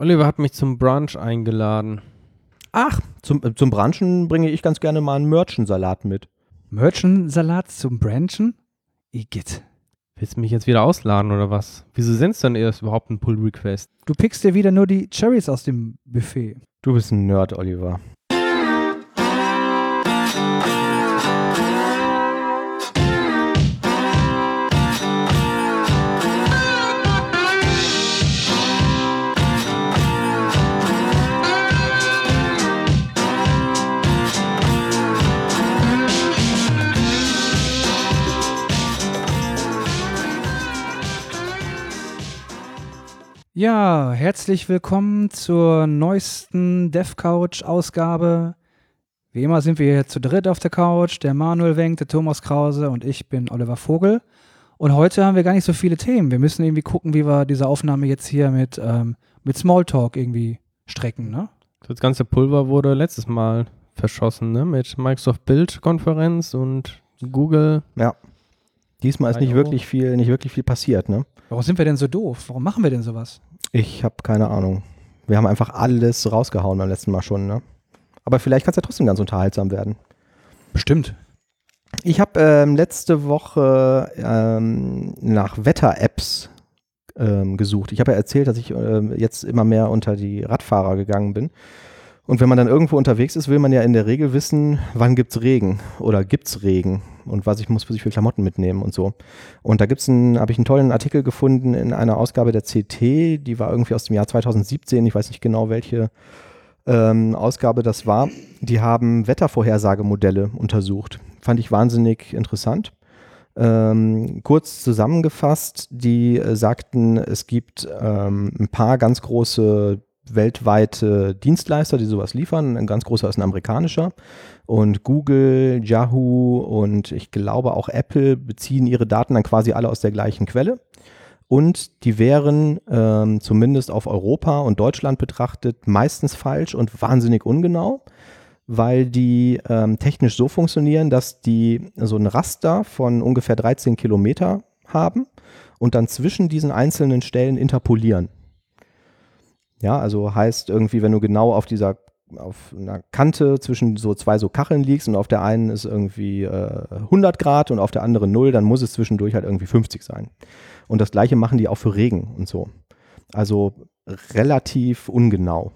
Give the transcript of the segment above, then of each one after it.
Oliver hat mich zum Brunch eingeladen. Ach, zum, äh, zum Branchen bringe ich ganz gerne mal einen Merchensalat mit. Merchensalat zum Branchen? Igitt. Willst du mich jetzt wieder ausladen oder was? Wieso sendest du dann erst überhaupt einen Pull-Request? Du pickst dir wieder nur die Cherries aus dem Buffet. Du bist ein Nerd, Oliver. Ja, herzlich willkommen zur neuesten DevCouch-Ausgabe. Wie immer sind wir hier zu dritt auf der Couch. Der Manuel Wenk, der Thomas Krause und ich bin Oliver Vogel. Und heute haben wir gar nicht so viele Themen. Wir müssen irgendwie gucken, wie wir diese Aufnahme jetzt hier mit, ähm, mit Smalltalk irgendwie strecken, ne? Das ganze Pulver wurde letztes Mal verschossen, ne? Mit Microsoft Build-Konferenz und Google. Ja. Diesmal ist nicht wirklich viel, nicht wirklich viel passiert, ne? Warum sind wir denn so doof? Warum machen wir denn sowas? Ich habe keine Ahnung. Wir haben einfach alles rausgehauen beim letzten Mal schon, ne? Aber vielleicht kann es ja trotzdem ganz unterhaltsam werden. Bestimmt. Ich habe ähm, letzte Woche ähm, nach Wetter-Apps ähm, gesucht. Ich habe ja erzählt, dass ich ähm, jetzt immer mehr unter die Radfahrer gegangen bin. Und wenn man dann irgendwo unterwegs ist, will man ja in der Regel wissen, wann gibt es Regen oder gibt es Regen und was ich muss für sich für Klamotten mitnehmen und so. Und da gibt's einen, habe ich einen tollen Artikel gefunden in einer Ausgabe der CT, die war irgendwie aus dem Jahr 2017, ich weiß nicht genau welche ähm, Ausgabe das war. Die haben Wettervorhersagemodelle untersucht. Fand ich wahnsinnig interessant. Ähm, kurz zusammengefasst, die äh, sagten, es gibt ähm, ein paar ganz große weltweite Dienstleister, die sowas liefern. Ein ganz großer ist ein amerikanischer. Und Google, Yahoo und ich glaube auch Apple beziehen ihre Daten dann quasi alle aus der gleichen Quelle. Und die wären ähm, zumindest auf Europa und Deutschland betrachtet meistens falsch und wahnsinnig ungenau, weil die ähm, technisch so funktionieren, dass die so ein Raster von ungefähr 13 Kilometer haben und dann zwischen diesen einzelnen Stellen interpolieren. Ja, also heißt irgendwie, wenn du genau auf dieser auf einer Kante zwischen so zwei so Kacheln liegst und auf der einen ist irgendwie äh, 100 Grad und auf der anderen 0, dann muss es zwischendurch halt irgendwie 50 sein. Und das gleiche machen die auch für Regen und so. Also relativ ungenau.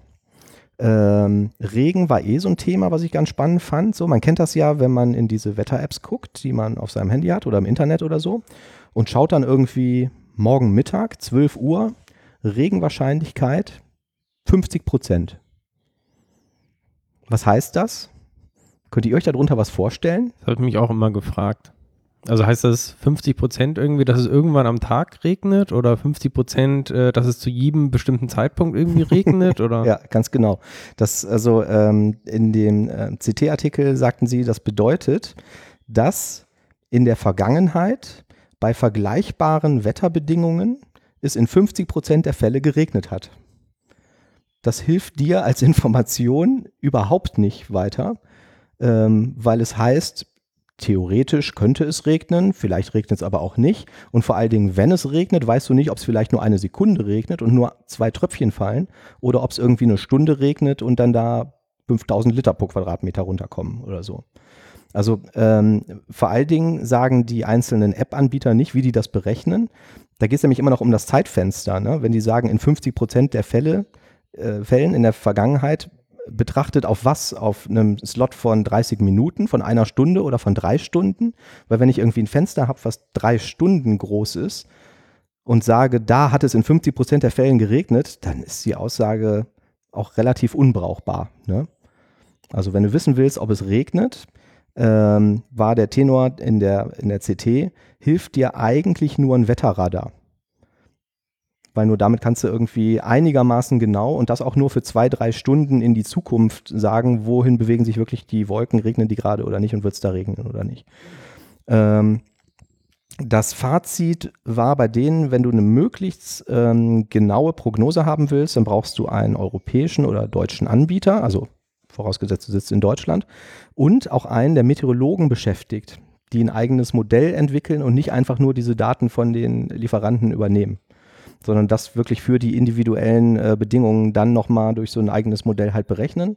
Ähm, Regen war eh so ein Thema, was ich ganz spannend fand. So, man kennt das ja, wenn man in diese Wetter-Apps guckt, die man auf seinem Handy hat oder im Internet oder so und schaut dann irgendwie morgen Mittag, 12 Uhr, Regenwahrscheinlichkeit 50 Prozent. Was heißt das? Könnt ihr euch darunter was vorstellen? Das habe ich mich auch immer gefragt. Also heißt das 50 Prozent irgendwie, dass es irgendwann am Tag regnet oder 50 Prozent, äh, dass es zu jedem bestimmten Zeitpunkt irgendwie regnet oder? ja, ganz genau. Das also ähm, in dem äh, CT-Artikel sagten sie, das bedeutet, dass in der Vergangenheit bei vergleichbaren Wetterbedingungen es in 50 Prozent der Fälle geregnet hat. Das hilft dir als Information überhaupt nicht weiter, ähm, weil es heißt, theoretisch könnte es regnen, vielleicht regnet es aber auch nicht. Und vor allen Dingen, wenn es regnet, weißt du nicht, ob es vielleicht nur eine Sekunde regnet und nur zwei Tröpfchen fallen oder ob es irgendwie eine Stunde regnet und dann da 5000 Liter pro Quadratmeter runterkommen oder so. Also ähm, vor allen Dingen sagen die einzelnen App-Anbieter nicht, wie die das berechnen. Da geht es nämlich immer noch um das Zeitfenster. Ne? Wenn die sagen, in 50 Prozent der Fälle äh, Fällen in der Vergangenheit betrachtet auf was? Auf einem Slot von 30 Minuten, von einer Stunde oder von drei Stunden? Weil wenn ich irgendwie ein Fenster habe, was drei Stunden groß ist und sage, da hat es in 50 Prozent der Fällen geregnet, dann ist die Aussage auch relativ unbrauchbar. Ne? Also wenn du wissen willst, ob es regnet, ähm, war der Tenor in der, in der CT, hilft dir eigentlich nur ein Wetterradar weil nur damit kannst du irgendwie einigermaßen genau und das auch nur für zwei, drei Stunden in die Zukunft sagen, wohin bewegen sich wirklich die Wolken, regnen die gerade oder nicht und wird es da regnen oder nicht. Ähm, das Fazit war bei denen, wenn du eine möglichst ähm, genaue Prognose haben willst, dann brauchst du einen europäischen oder deutschen Anbieter, also vorausgesetzt du sitzt in Deutschland, und auch einen, der Meteorologen beschäftigt, die ein eigenes Modell entwickeln und nicht einfach nur diese Daten von den Lieferanten übernehmen. Sondern das wirklich für die individuellen äh, Bedingungen dann nochmal durch so ein eigenes Modell halt berechnen.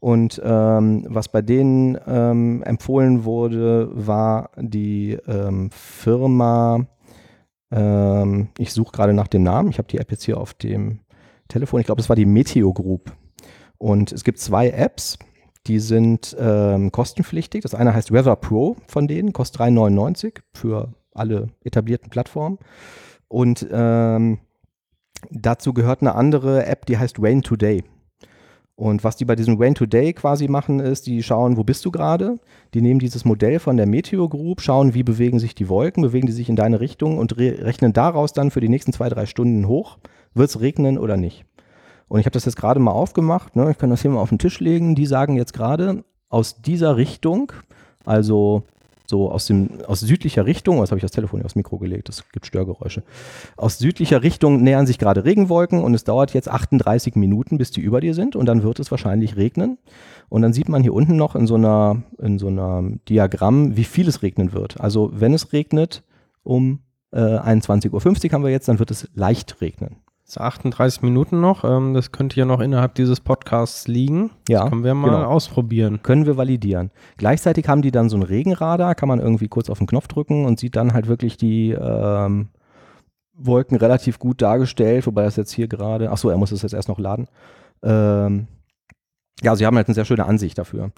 Und ähm, was bei denen ähm, empfohlen wurde, war die ähm, Firma, ähm, ich suche gerade nach dem Namen, ich habe die App jetzt hier auf dem Telefon, ich glaube, es war die Meteo Group. Und es gibt zwei Apps, die sind ähm, kostenpflichtig. Das eine heißt Weather Pro von denen, kostet 3,99 für alle etablierten Plattformen. Und ähm, dazu gehört eine andere App, die heißt Rain Today. Und was die bei diesem Rain Today quasi machen, ist, die schauen, wo bist du gerade? Die nehmen dieses Modell von der Meteor Group, schauen, wie bewegen sich die Wolken, bewegen die sich in deine Richtung und re rechnen daraus dann für die nächsten zwei, drei Stunden hoch, wird es regnen oder nicht. Und ich habe das jetzt gerade mal aufgemacht, ne? ich kann das hier mal auf den Tisch legen. Die sagen jetzt gerade, aus dieser Richtung, also so aus, dem, aus südlicher Richtung, was habe ich das Telefon hier aufs Mikro gelegt, das gibt Störgeräusche. Aus südlicher Richtung nähern sich gerade Regenwolken und es dauert jetzt 38 Minuten, bis die über dir sind und dann wird es wahrscheinlich regnen. Und dann sieht man hier unten noch in so einer, in so einer Diagramm, wie viel es regnen wird. Also wenn es regnet um äh, 21.50 Uhr haben wir jetzt, dann wird es leicht regnen. So 38 Minuten noch. Ähm, das könnte ja noch innerhalb dieses Podcasts liegen. Ja, das können wir mal genau. ausprobieren. Können wir validieren. Gleichzeitig haben die dann so ein Regenradar, kann man irgendwie kurz auf den Knopf drücken und sieht dann halt wirklich die ähm, Wolken relativ gut dargestellt, wobei das jetzt hier gerade, ach so, er muss es jetzt erst noch laden. Ähm, ja, sie haben halt eine sehr schöne Ansicht dafür.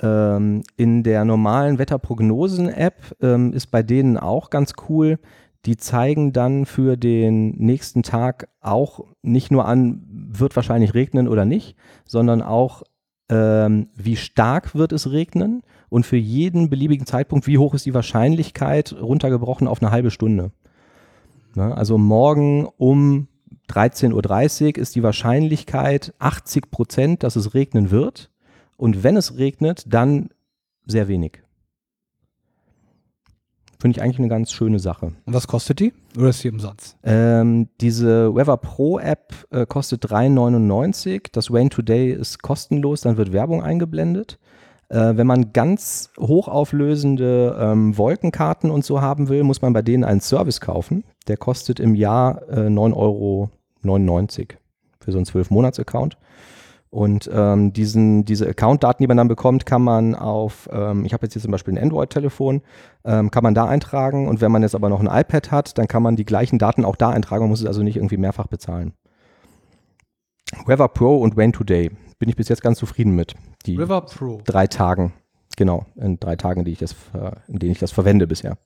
Ähm, in der normalen Wetterprognosen-App ähm, ist bei denen auch ganz cool, die zeigen dann für den nächsten Tag auch nicht nur an, wird wahrscheinlich regnen oder nicht, sondern auch, ähm, wie stark wird es regnen und für jeden beliebigen Zeitpunkt, wie hoch ist die Wahrscheinlichkeit, runtergebrochen auf eine halbe Stunde. Ne? Also morgen um 13.30 Uhr ist die Wahrscheinlichkeit 80 Prozent, dass es regnen wird. Und wenn es regnet, dann sehr wenig. Finde ich eigentlich eine ganz schöne Sache. Und was kostet die? Oder ist die umsonst? Ähm, diese Weather Pro App äh, kostet 3,99. Das Rain Today ist kostenlos, dann wird Werbung eingeblendet. Äh, wenn man ganz hochauflösende ähm, Wolkenkarten und so haben will, muss man bei denen einen Service kaufen. Der kostet im Jahr äh, 9,99 Euro für so einen 12-Monats-Account. Und ähm, diesen, diese Account-Daten, die man dann bekommt, kann man auf, ähm, ich habe jetzt hier zum Beispiel ein Android-Telefon, ähm, kann man da eintragen. Und wenn man jetzt aber noch ein iPad hat, dann kann man die gleichen Daten auch da eintragen. Man muss es also nicht irgendwie mehrfach bezahlen. Weather Pro und Rain Today bin ich bis jetzt ganz zufrieden mit. Die River Pro. drei Tagen, genau, in drei Tagen, die ich das, äh, in denen ich das verwende bisher.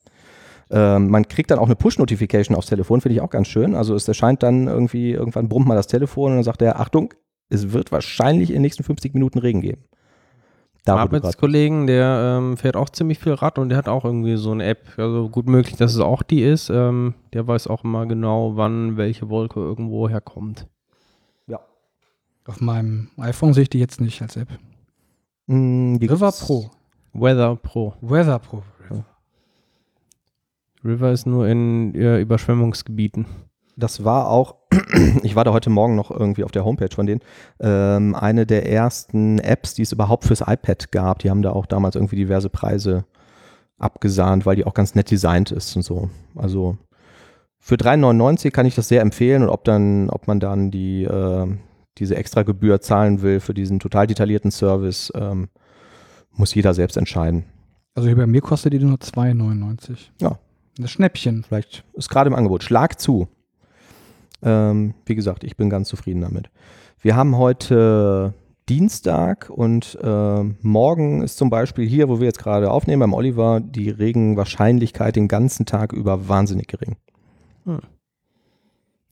Ähm, man kriegt dann auch eine Push-Notification aufs Telefon, finde ich auch ganz schön. Also es erscheint dann irgendwie, irgendwann brummt mal das Telefon und dann sagt er, Achtung, es wird wahrscheinlich in den nächsten 50 Minuten Regen geben. Da, Arbeitskollegen, der ähm, fährt auch ziemlich viel Rad und der hat auch irgendwie so eine App. Also gut möglich, dass es auch die ist. Ähm, der weiß auch immer genau, wann welche Wolke irgendwo herkommt. Auf meinem iPhone sehe ich die jetzt nicht als App. Mm, die River gibt's- Pro. Weather Pro. Weather Pro. River ist nur in äh, Überschwemmungsgebieten. Das war auch, ich war da heute Morgen noch irgendwie auf der Homepage von denen, ähm, eine der ersten Apps, die es überhaupt fürs iPad gab. Die haben da auch damals irgendwie diverse Preise abgesahnt, weil die auch ganz nett designt ist und so. Also für 3,99 kann ich das sehr empfehlen und ob dann, ob man dann die, äh, diese extra Gebühr zahlen will für diesen total detaillierten Service, ähm, muss jeder selbst entscheiden. Also hier bei mir kostet die nur 2,99. Ja. Das Schnäppchen. Vielleicht ist gerade im Angebot. Schlag zu. Ähm, wie gesagt, ich bin ganz zufrieden damit. Wir haben heute Dienstag und äh, morgen ist zum Beispiel hier, wo wir jetzt gerade aufnehmen, beim Oliver, die Regenwahrscheinlichkeit den ganzen Tag über wahnsinnig gering.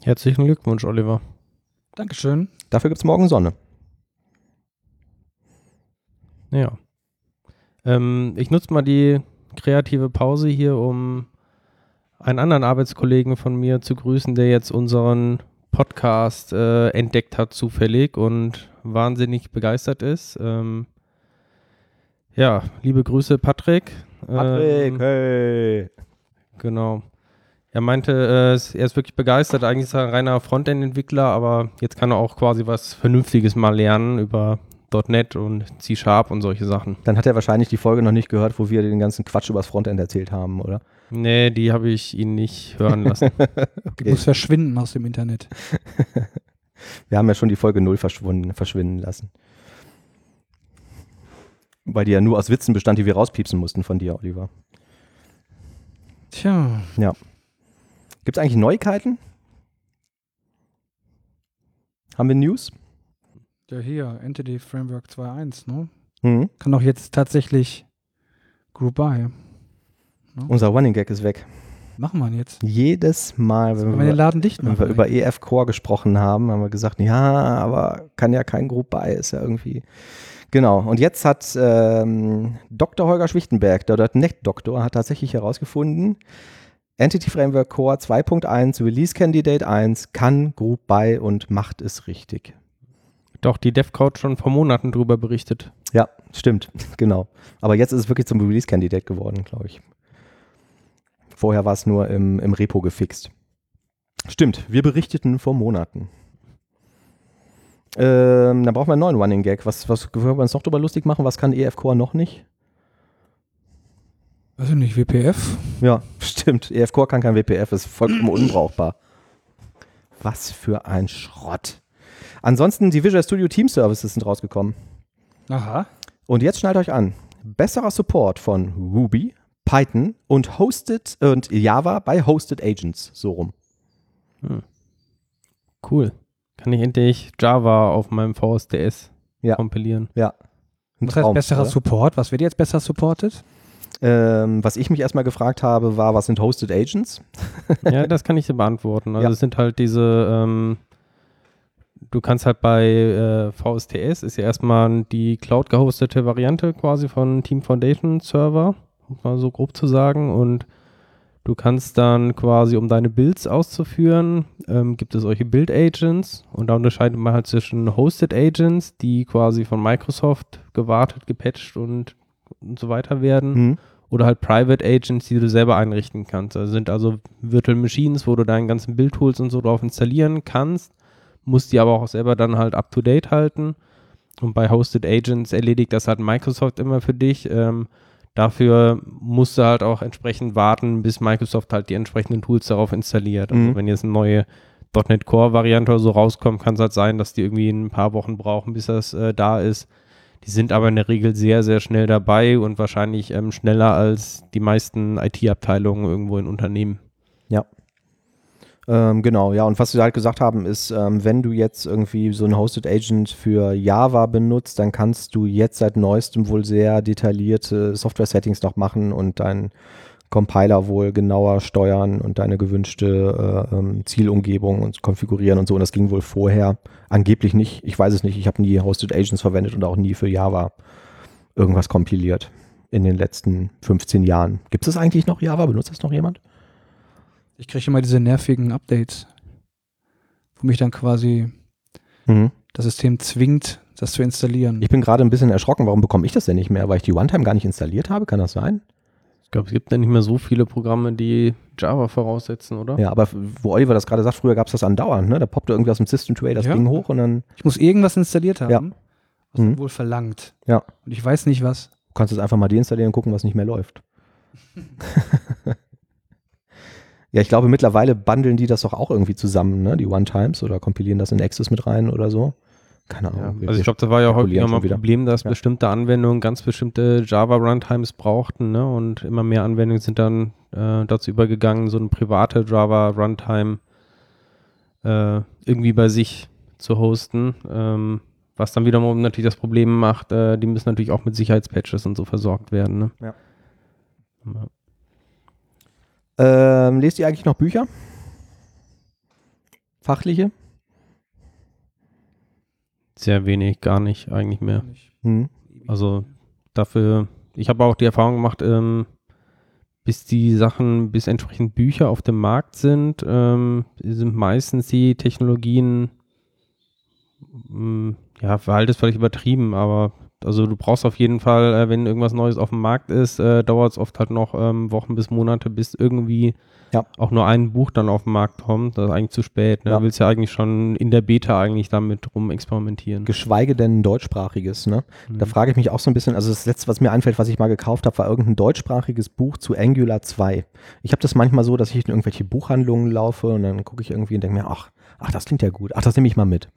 Herzlichen Glückwunsch, Oliver. Dankeschön. Dafür gibt es morgen Sonne. Ja. Ähm, ich nutze mal die kreative Pause hier, um einen anderen Arbeitskollegen von mir zu grüßen, der jetzt unseren Podcast äh, entdeckt hat zufällig und wahnsinnig begeistert ist. Ähm, ja, liebe Grüße, Patrick. Ähm, hey. Genau. Er meinte, äh, er ist wirklich begeistert. Eigentlich ist er ein reiner Frontend-Entwickler, aber jetzt kann er auch quasi was Vernünftiges mal lernen über .NET und C-Sharp und solche Sachen. Dann hat er wahrscheinlich die Folge noch nicht gehört, wo wir den ganzen Quatsch übers Frontend erzählt haben, oder? Nee, die habe ich ihn nicht hören lassen. Die muss verschwinden aus dem Internet. Wir haben ja schon die Folge 0 verschwunden, verschwinden lassen. Weil die ja nur aus Witzen bestand, die wir rauspiepsen mussten von dir, Oliver. Tja, Gibt es eigentlich Neuigkeiten? Haben wir News? Ja hier, Entity Framework 2.1, ne? Mhm. Kann doch jetzt tatsächlich Group By. Unser Running Gag ist weg. Machen wir ihn jetzt. Jedes Mal, wenn wir den Laden dicht wenn wir über EF Core gesprochen haben, haben wir gesagt, ja, aber kann ja kein Group By, ist ja irgendwie. Genau. Und jetzt hat ähm, Dr. Holger Schwichtenberg, der .NET-Doktor, hat tatsächlich herausgefunden, Entity Framework Core 2.1 Release Candidate 1 kann Group By und macht es richtig. Doch, die DevCloud schon vor Monaten drüber berichtet. Ja, stimmt, genau. Aber jetzt ist es wirklich zum Release Candidate geworden, glaube ich. Vorher war es nur im, im Repo gefixt. Stimmt, wir berichteten vor Monaten. Ähm, dann brauchen wir einen neuen Running Gag. Was, was können wir uns noch drüber lustig machen? Was kann EF Core noch nicht? Weiß ich nicht, WPF? Ja, stimmt. EF Core kann kein WPF, ist vollkommen unbrauchbar. Was für ein Schrott. Ansonsten, die Visual Studio Team Services sind rausgekommen. Aha. Und jetzt schnallt euch an. Besserer Support von Ruby, Python und Hosted und Java bei Hosted Agents. So rum. Cool. Kann ich endlich Java auf meinem VSDS Ja. kompilieren. Ja. Ein Was heißt Traum, besserer oder? Support? Was wird jetzt besser supported? ähm, Was ich mich erstmal gefragt habe, war, was sind Hosted Agents? ja, das kann ich dir beantworten. Also Ja. es sind halt diese, ähm, du kannst halt bei äh, VSTS, ist ja erstmal die Cloud gehostete Variante quasi von Team Foundation Server, um mal so grob zu sagen. Und du kannst dann quasi, um deine Builds auszuführen, ähm, gibt es solche Build Agents und da unterscheidet man halt zwischen Hosted Agents, die quasi von Microsoft gewartet, gepatcht und, und so weiter werden Hm. oder halt Private Agents, die du selber einrichten kannst. Also sind also Virtual Machines, wo du deinen ganzen Build-Tools und so drauf installieren kannst, musst die aber auch selber dann halt up-to-date halten. Und bei Hosted Agents erledigt das halt Microsoft immer für dich. Ähm, dafür musst du halt auch entsprechend warten, bis Microsoft halt die entsprechenden Tools darauf installiert. Also Mhm. wenn jetzt eine neue .NET Core Variante oder so rauskommt, kann es halt sein, dass die irgendwie ein paar Wochen brauchen, bis das äh, da ist. Die sind aber in der Regel sehr, sehr schnell dabei und wahrscheinlich ähm, schneller als die meisten IT-Abteilungen irgendwo in Unternehmen. Ähm, genau, ja. Und was wir halt gesagt haben, ist, ähm, wenn du jetzt irgendwie so ein Hosted Agent für Java benutzt, dann kannst du jetzt seit neuestem wohl sehr detaillierte Software-Settings noch machen und deinen Compiler wohl genauer steuern und deine gewünschte äh, ähm, Zielumgebung und konfigurieren und so. Und das ging wohl vorher angeblich nicht. Ich weiß es nicht. Ich habe nie Hosted Agents verwendet und auch nie für Java irgendwas kompiliert in den letzten 15 Jahren. Gibt es das eigentlich noch Java? Benutzt das noch jemand? Ich kriege immer diese nervigen Updates, wo mich dann quasi Mhm. das System zwingt, das zu installieren. Ich bin gerade ein bisschen erschrocken, warum bekomme ich das denn nicht mehr? Weil ich die One-Time gar nicht installiert habe? Kann das sein? Ich glaube, es gibt ja nicht mehr so viele Programme, die Java voraussetzen, oder? Ja, aber wo Oliver das gerade sagt, früher gab es das andauernd, ne? Da poppte irgendwie aus dem System Tray das Ja. Ding hoch und dann Ich muss irgendwas installiert haben, Ja. was Mhm. man wohl verlangt. Ja. Und ich weiß nicht was. kannst du es einfach mal deinstallieren und gucken, was nicht mehr läuft. ja, ich glaube, mittlerweile bundeln die das doch auch irgendwie zusammen, ne? Die One-Times oder kompilieren das in Access mit rein oder so. Keine Ja, Ahnung. Wir- also ich glaube, da war ja häufig nochmal wieder. ein Problem, dass Ja. bestimmte Anwendungen ganz bestimmte Java-Runtimes brauchten ne? und immer mehr Anwendungen sind dann äh, dazu übergegangen, so eine private Java-Runtime äh, irgendwie bei sich zu hosten, ähm, was dann wiederum natürlich das Problem macht, äh, die müssen natürlich auch mit Sicherheitspatches und so versorgt werden. Ne? Ja. Ja. Ähm, lest ihr eigentlich noch Bücher? Fachliche? Sehr wenig, gar nicht eigentlich mehr. Hm. Also dafür, ich habe auch die Erfahrung gemacht, ähm, bis die Sachen, bis entsprechend Bücher auf dem Markt sind, ähm, sind meistens die Technologien, mh, ja, Verhalt ist völlig übertrieben, aber Also du brauchst auf jeden Fall, äh, wenn irgendwas Neues auf dem Markt ist, äh, dauert es oft halt noch ähm, Wochen bis Monate, bis irgendwie Ja. auch nur ein Buch dann auf den Markt kommt. Das ist eigentlich zu spät. Ne? Ja. Du willst ja eigentlich schon in der Beta eigentlich damit rum experimentieren. Geschweige denn ein deutschsprachiges, ne? Da Mhm. frage ich mich auch so ein bisschen, also das letzte, was mir einfällt, was ich mal gekauft habe, war irgendein deutschsprachiges Buch zu Angular 2. Ich habe das manchmal so, dass ich in irgendwelche Buchhandlungen laufe und dann gucke ich irgendwie und denke mir, ach, ach, das klingt ja gut, ach, das nehme ich mal mit.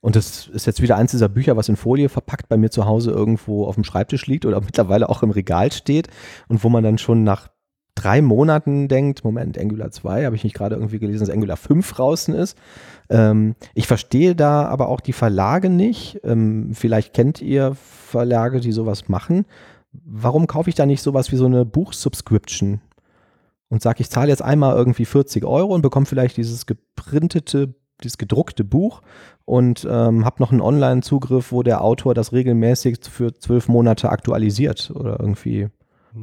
Und das ist jetzt wieder eins dieser Bücher, was in Folie verpackt bei mir zu Hause irgendwo auf dem Schreibtisch liegt oder mittlerweile auch im Regal steht und wo man dann schon nach drei Monaten denkt, Moment, Angular 2, habe ich nicht gerade irgendwie gelesen, dass Angular 5 draußen ist. Ähm, ich verstehe da aber auch die Verlage nicht. Ähm, vielleicht kennt ihr Verlage, die sowas machen. Warum kaufe ich da nicht sowas wie so eine Buchsubscription und sage, ich zahle jetzt einmal irgendwie 40 Euro und bekomme vielleicht dieses geprintete, dieses gedruckte Buch und ähm, habe noch einen Online-Zugriff, wo der Autor das regelmäßig für zwölf Monate aktualisiert oder irgendwie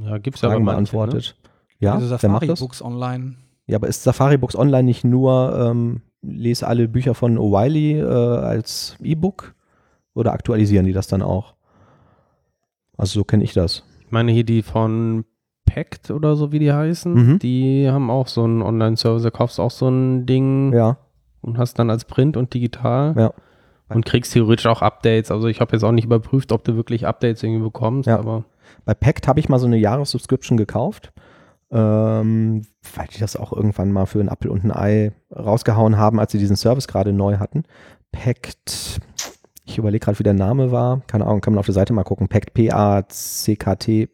Ja, gibt's ja aber Fragen manche, ne? beantwortet. Ja, also wer Safari macht das? Books online. Ja, aber ist Safari Books Online nicht nur, ähm, lese alle Bücher von O'Reilly äh, als E-Book oder aktualisieren die das dann auch? Also so kenne ich das. Ich meine hier die von Pact oder so, wie die heißen, Mhm. die haben auch so einen Online-Service. Da kaufst auch so ein Ding Ja, und hast dann als Print und digital Ja. und kriegst theoretisch auch Updates. Also ich habe jetzt auch nicht überprüft, ob du wirklich Updates irgendwie bekommst, Ja. aber bei Pact habe ich mal so eine Jahressubscription gekauft, ähm, weil die das auch irgendwann mal für einen Apfel und ein Ei rausgehauen haben, als sie diesen Service gerade neu hatten. Pact, ich überlege gerade, wie der Name war. Keine Ahnung, kann man auf der Seite mal gucken. Pact, P-A-C-K-T.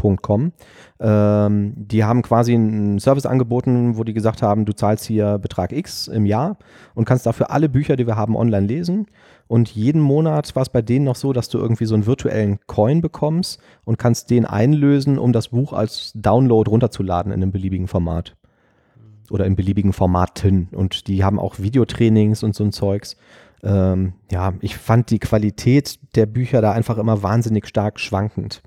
.com. Ähm, die haben quasi einen Service angeboten, wo die gesagt haben, du zahlst hier Betrag X im Jahr und kannst dafür alle Bücher, die wir haben, online lesen. Und jeden Monat war es bei denen noch so, dass du irgendwie so einen virtuellen Coin bekommst und kannst den einlösen, um das Buch als Download runterzuladen in einem beliebigen Format. Oder in beliebigen Formaten. Und die haben auch Videotrainings und so ein Zeugs. Ähm, ja, ich fand die Qualität der Bücher da einfach immer wahnsinnig stark schwankend.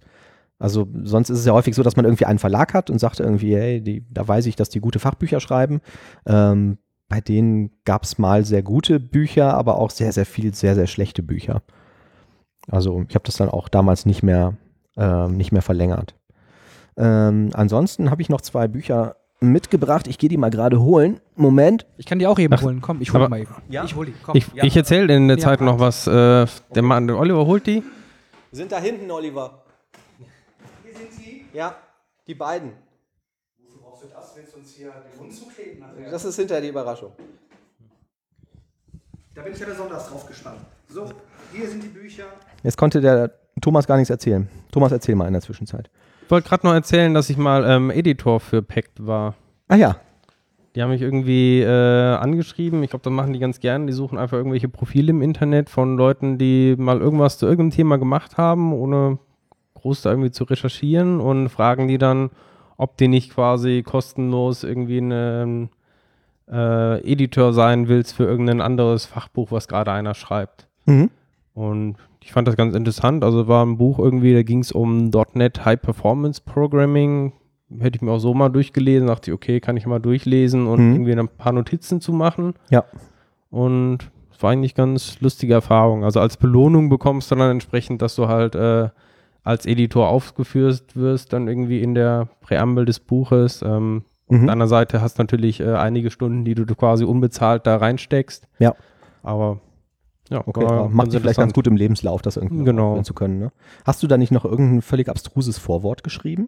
Also sonst ist es ja häufig so, dass man irgendwie einen Verlag hat und sagt irgendwie, hey, die, da weiß ich, dass die gute Fachbücher schreiben. Ähm, bei denen gab es mal sehr gute Bücher, aber auch sehr, sehr viel, sehr, sehr schlechte Bücher. Also ich habe das dann auch damals nicht mehr, ähm, nicht mehr verlängert. Ähm, ansonsten habe ich noch zwei Bücher mitgebracht. Ich gehe die mal gerade holen. Moment. Ich kann die auch eben Ach, holen. Komm, ich hole mal eben. Ja. Ich hole die. Komm. ich, ich erzähle in der Ja, Zeit noch was. Äh, der Mann, der Oliver holt die. Sind da hinten, Oliver. Ja, die beiden. Wofür brauchst du das? Willst du uns hier den Mund zukleben? nachher? Das ist hinter die Überraschung. Da bin ich ja besonders drauf gespannt. So, hier sind die Bücher. Jetzt konnte der Thomas gar nichts erzählen. Thomas, erzähl mal in der Zwischenzeit. Ich wollte gerade noch erzählen, dass ich mal ähm, Editor für Pact war. Ah ja, Die haben mich irgendwie äh, angeschrieben. Ich glaube, das machen die ganz gern. Die suchen einfach irgendwelche Profile im Internet von Leuten, die mal irgendwas zu irgendeinem Thema gemacht haben, ohne groß da irgendwie zu recherchieren und fragen die dann, ob die nicht quasi kostenlos irgendwie ein äh, Editor sein willst für irgendein anderes Fachbuch, was gerade einer schreibt. Mhm. Und ich fand das ganz interessant. Also war ein Buch irgendwie, da ging es um .NET High Performance Programming. Hätte ich mir auch so mal durchgelesen, dachte ich, okay, kann ich mal durchlesen und Mhm. irgendwie ein paar Notizen zu machen. Ja. Und es war eigentlich ganz lustige Erfahrung. Also als Belohnung bekommst du dann entsprechend, dass du halt äh, als Editor aufgeführt wirst, dann irgendwie in der Präambel des Buches. Ähm, Auf Mhm. der anderen Seite hast du natürlich äh, einige Stunden, die du quasi unbezahlt da reinsteckst. Ja. Aber ja, Okay, war ja, macht sich vielleicht ganz gut im Lebenslauf, das irgendwie Genau. zu können. Ne? Hast du da nicht noch irgendein völlig abstruses Vorwort geschrieben?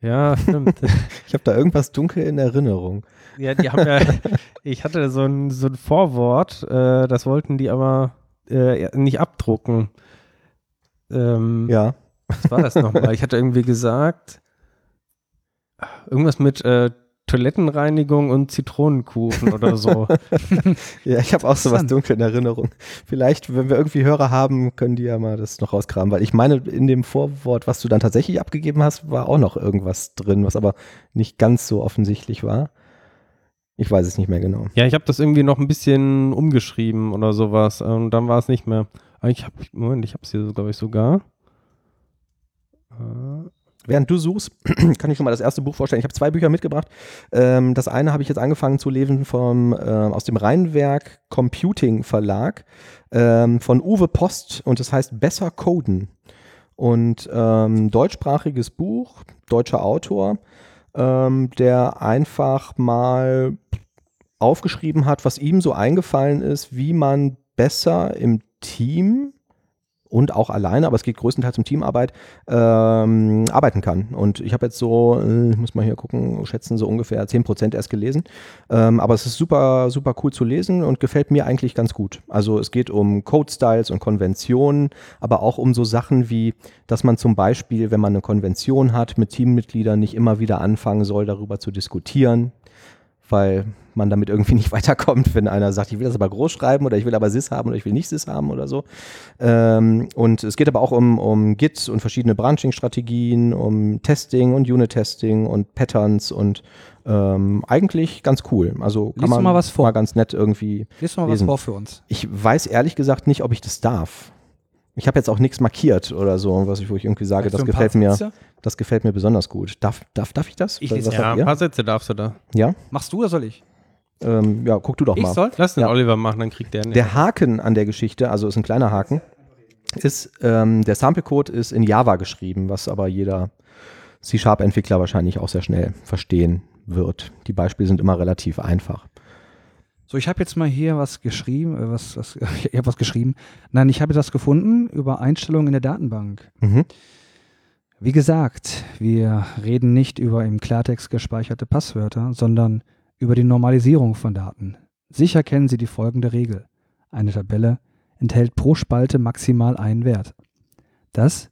Ja, stimmt. Ich habe da irgendwas dunkel in Erinnerung. ja, die haben ja, ich hatte so ein, so ein Vorwort, äh, das wollten die aber äh, nicht abdrucken. Ähm, Ja. Was war das nochmal? Ich hatte irgendwie gesagt, irgendwas mit äh, Toilettenreinigung und Zitronenkuchen oder so. Ja, ich habe auch sowas dunkel in Erinnerung. Vielleicht, wenn wir irgendwie Hörer haben, können die ja mal das noch rauskramen, weil ich meine, in dem Vorwort, was du dann tatsächlich abgegeben hast, war auch noch irgendwas drin, was aber nicht ganz so offensichtlich war. Ich weiß es nicht mehr genau. ja, ich habe das irgendwie noch ein bisschen umgeschrieben oder sowas und dann war es nicht mehr. Ich habe, Moment, ich habe es hier, glaube ich, sogar. Äh, Während du suchst, kann ich schon mal das erste Buch vorstellen. Ich habe zwei Bücher mitgebracht. Ähm, das eine habe ich jetzt angefangen zu lesen vom, äh, aus dem Rheinwerk Computing Verlag ähm, von Uwe Post und das heißt Besser Coden. Und ähm, deutschsprachiges Buch, deutscher Autor, ähm, der einfach mal aufgeschrieben hat, was ihm so eingefallen ist, wie man besser im Team und auch alleine, aber es geht größtenteils um Teamarbeit, ähm, arbeiten kann. Und ich habe jetzt so, äh, ich muss mal hier gucken, schätzen, so ungefähr 10% erst gelesen. Ähm, aber es ist super, super cool zu lesen und gefällt mir eigentlich ganz gut. Also es geht um Code-Styles und Konventionen, aber auch um so Sachen wie, dass man zum Beispiel, wenn man eine Konvention hat, mit Teammitgliedern nicht immer wieder anfangen soll, darüber zu diskutieren weil man damit irgendwie nicht weiterkommt, wenn einer sagt, ich will das aber groß schreiben oder ich will aber SIS haben oder ich will nicht SIS haben oder so. Ähm, und es geht aber auch um, um Git und verschiedene Branching-Strategien, um Testing und Unit-Testing und Patterns und ähm, eigentlich ganz cool. Also kann Lies man mal was vor. mal ganz nett irgendwie. Lies mal lesen. was vor für uns. Ich weiß ehrlich gesagt nicht, ob ich das darf. Ich habe jetzt auch nichts markiert oder so, was ich, wo ich irgendwie sage, Vielleicht das gefällt mir, Sätze? das gefällt mir besonders gut. Darf, darf, darf ich das? Ich Was Ja, ein paar Sätze darfst du da. Ja? Machst du oder soll ich? Ähm, ja, guck du doch Ich mal. soll? Lass den Ja. Oliver machen, dann kriegt der einen. Der Haken an der Geschichte, also ist ein kleiner Haken, ist, ähm, der Sample-Code ist in Java geschrieben, was aber jeder C-Sharp-Entwickler wahrscheinlich auch sehr schnell verstehen wird. Die Beispiele sind immer relativ einfach. So, ich habe jetzt mal hier was geschrieben, äh, was, was, ich habe was geschrieben. Nein, ich habe das gefunden über Einstellungen in der Datenbank. Mhm. Wie gesagt, wir reden nicht über im Klartext gespeicherte Passwörter, sondern über die Normalisierung von Daten. Sicher kennen Sie die folgende Regel. Eine Tabelle enthält pro Spalte maximal einen Wert. Das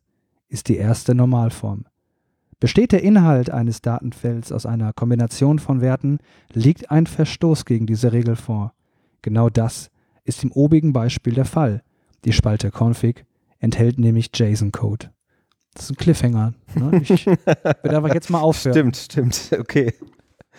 ist die erste Normalform. Besteht der Inhalt eines Datenfelds aus einer Kombination von Werten, liegt ein Verstoß gegen diese Regel vor. Genau das ist im obigen Beispiel der Fall. Die Spalte config enthält nämlich JSON-Code. Das ist ein Cliffhanger. Ne? Ich werde aber jetzt mal aufhören. Stimmt, stimmt, okay.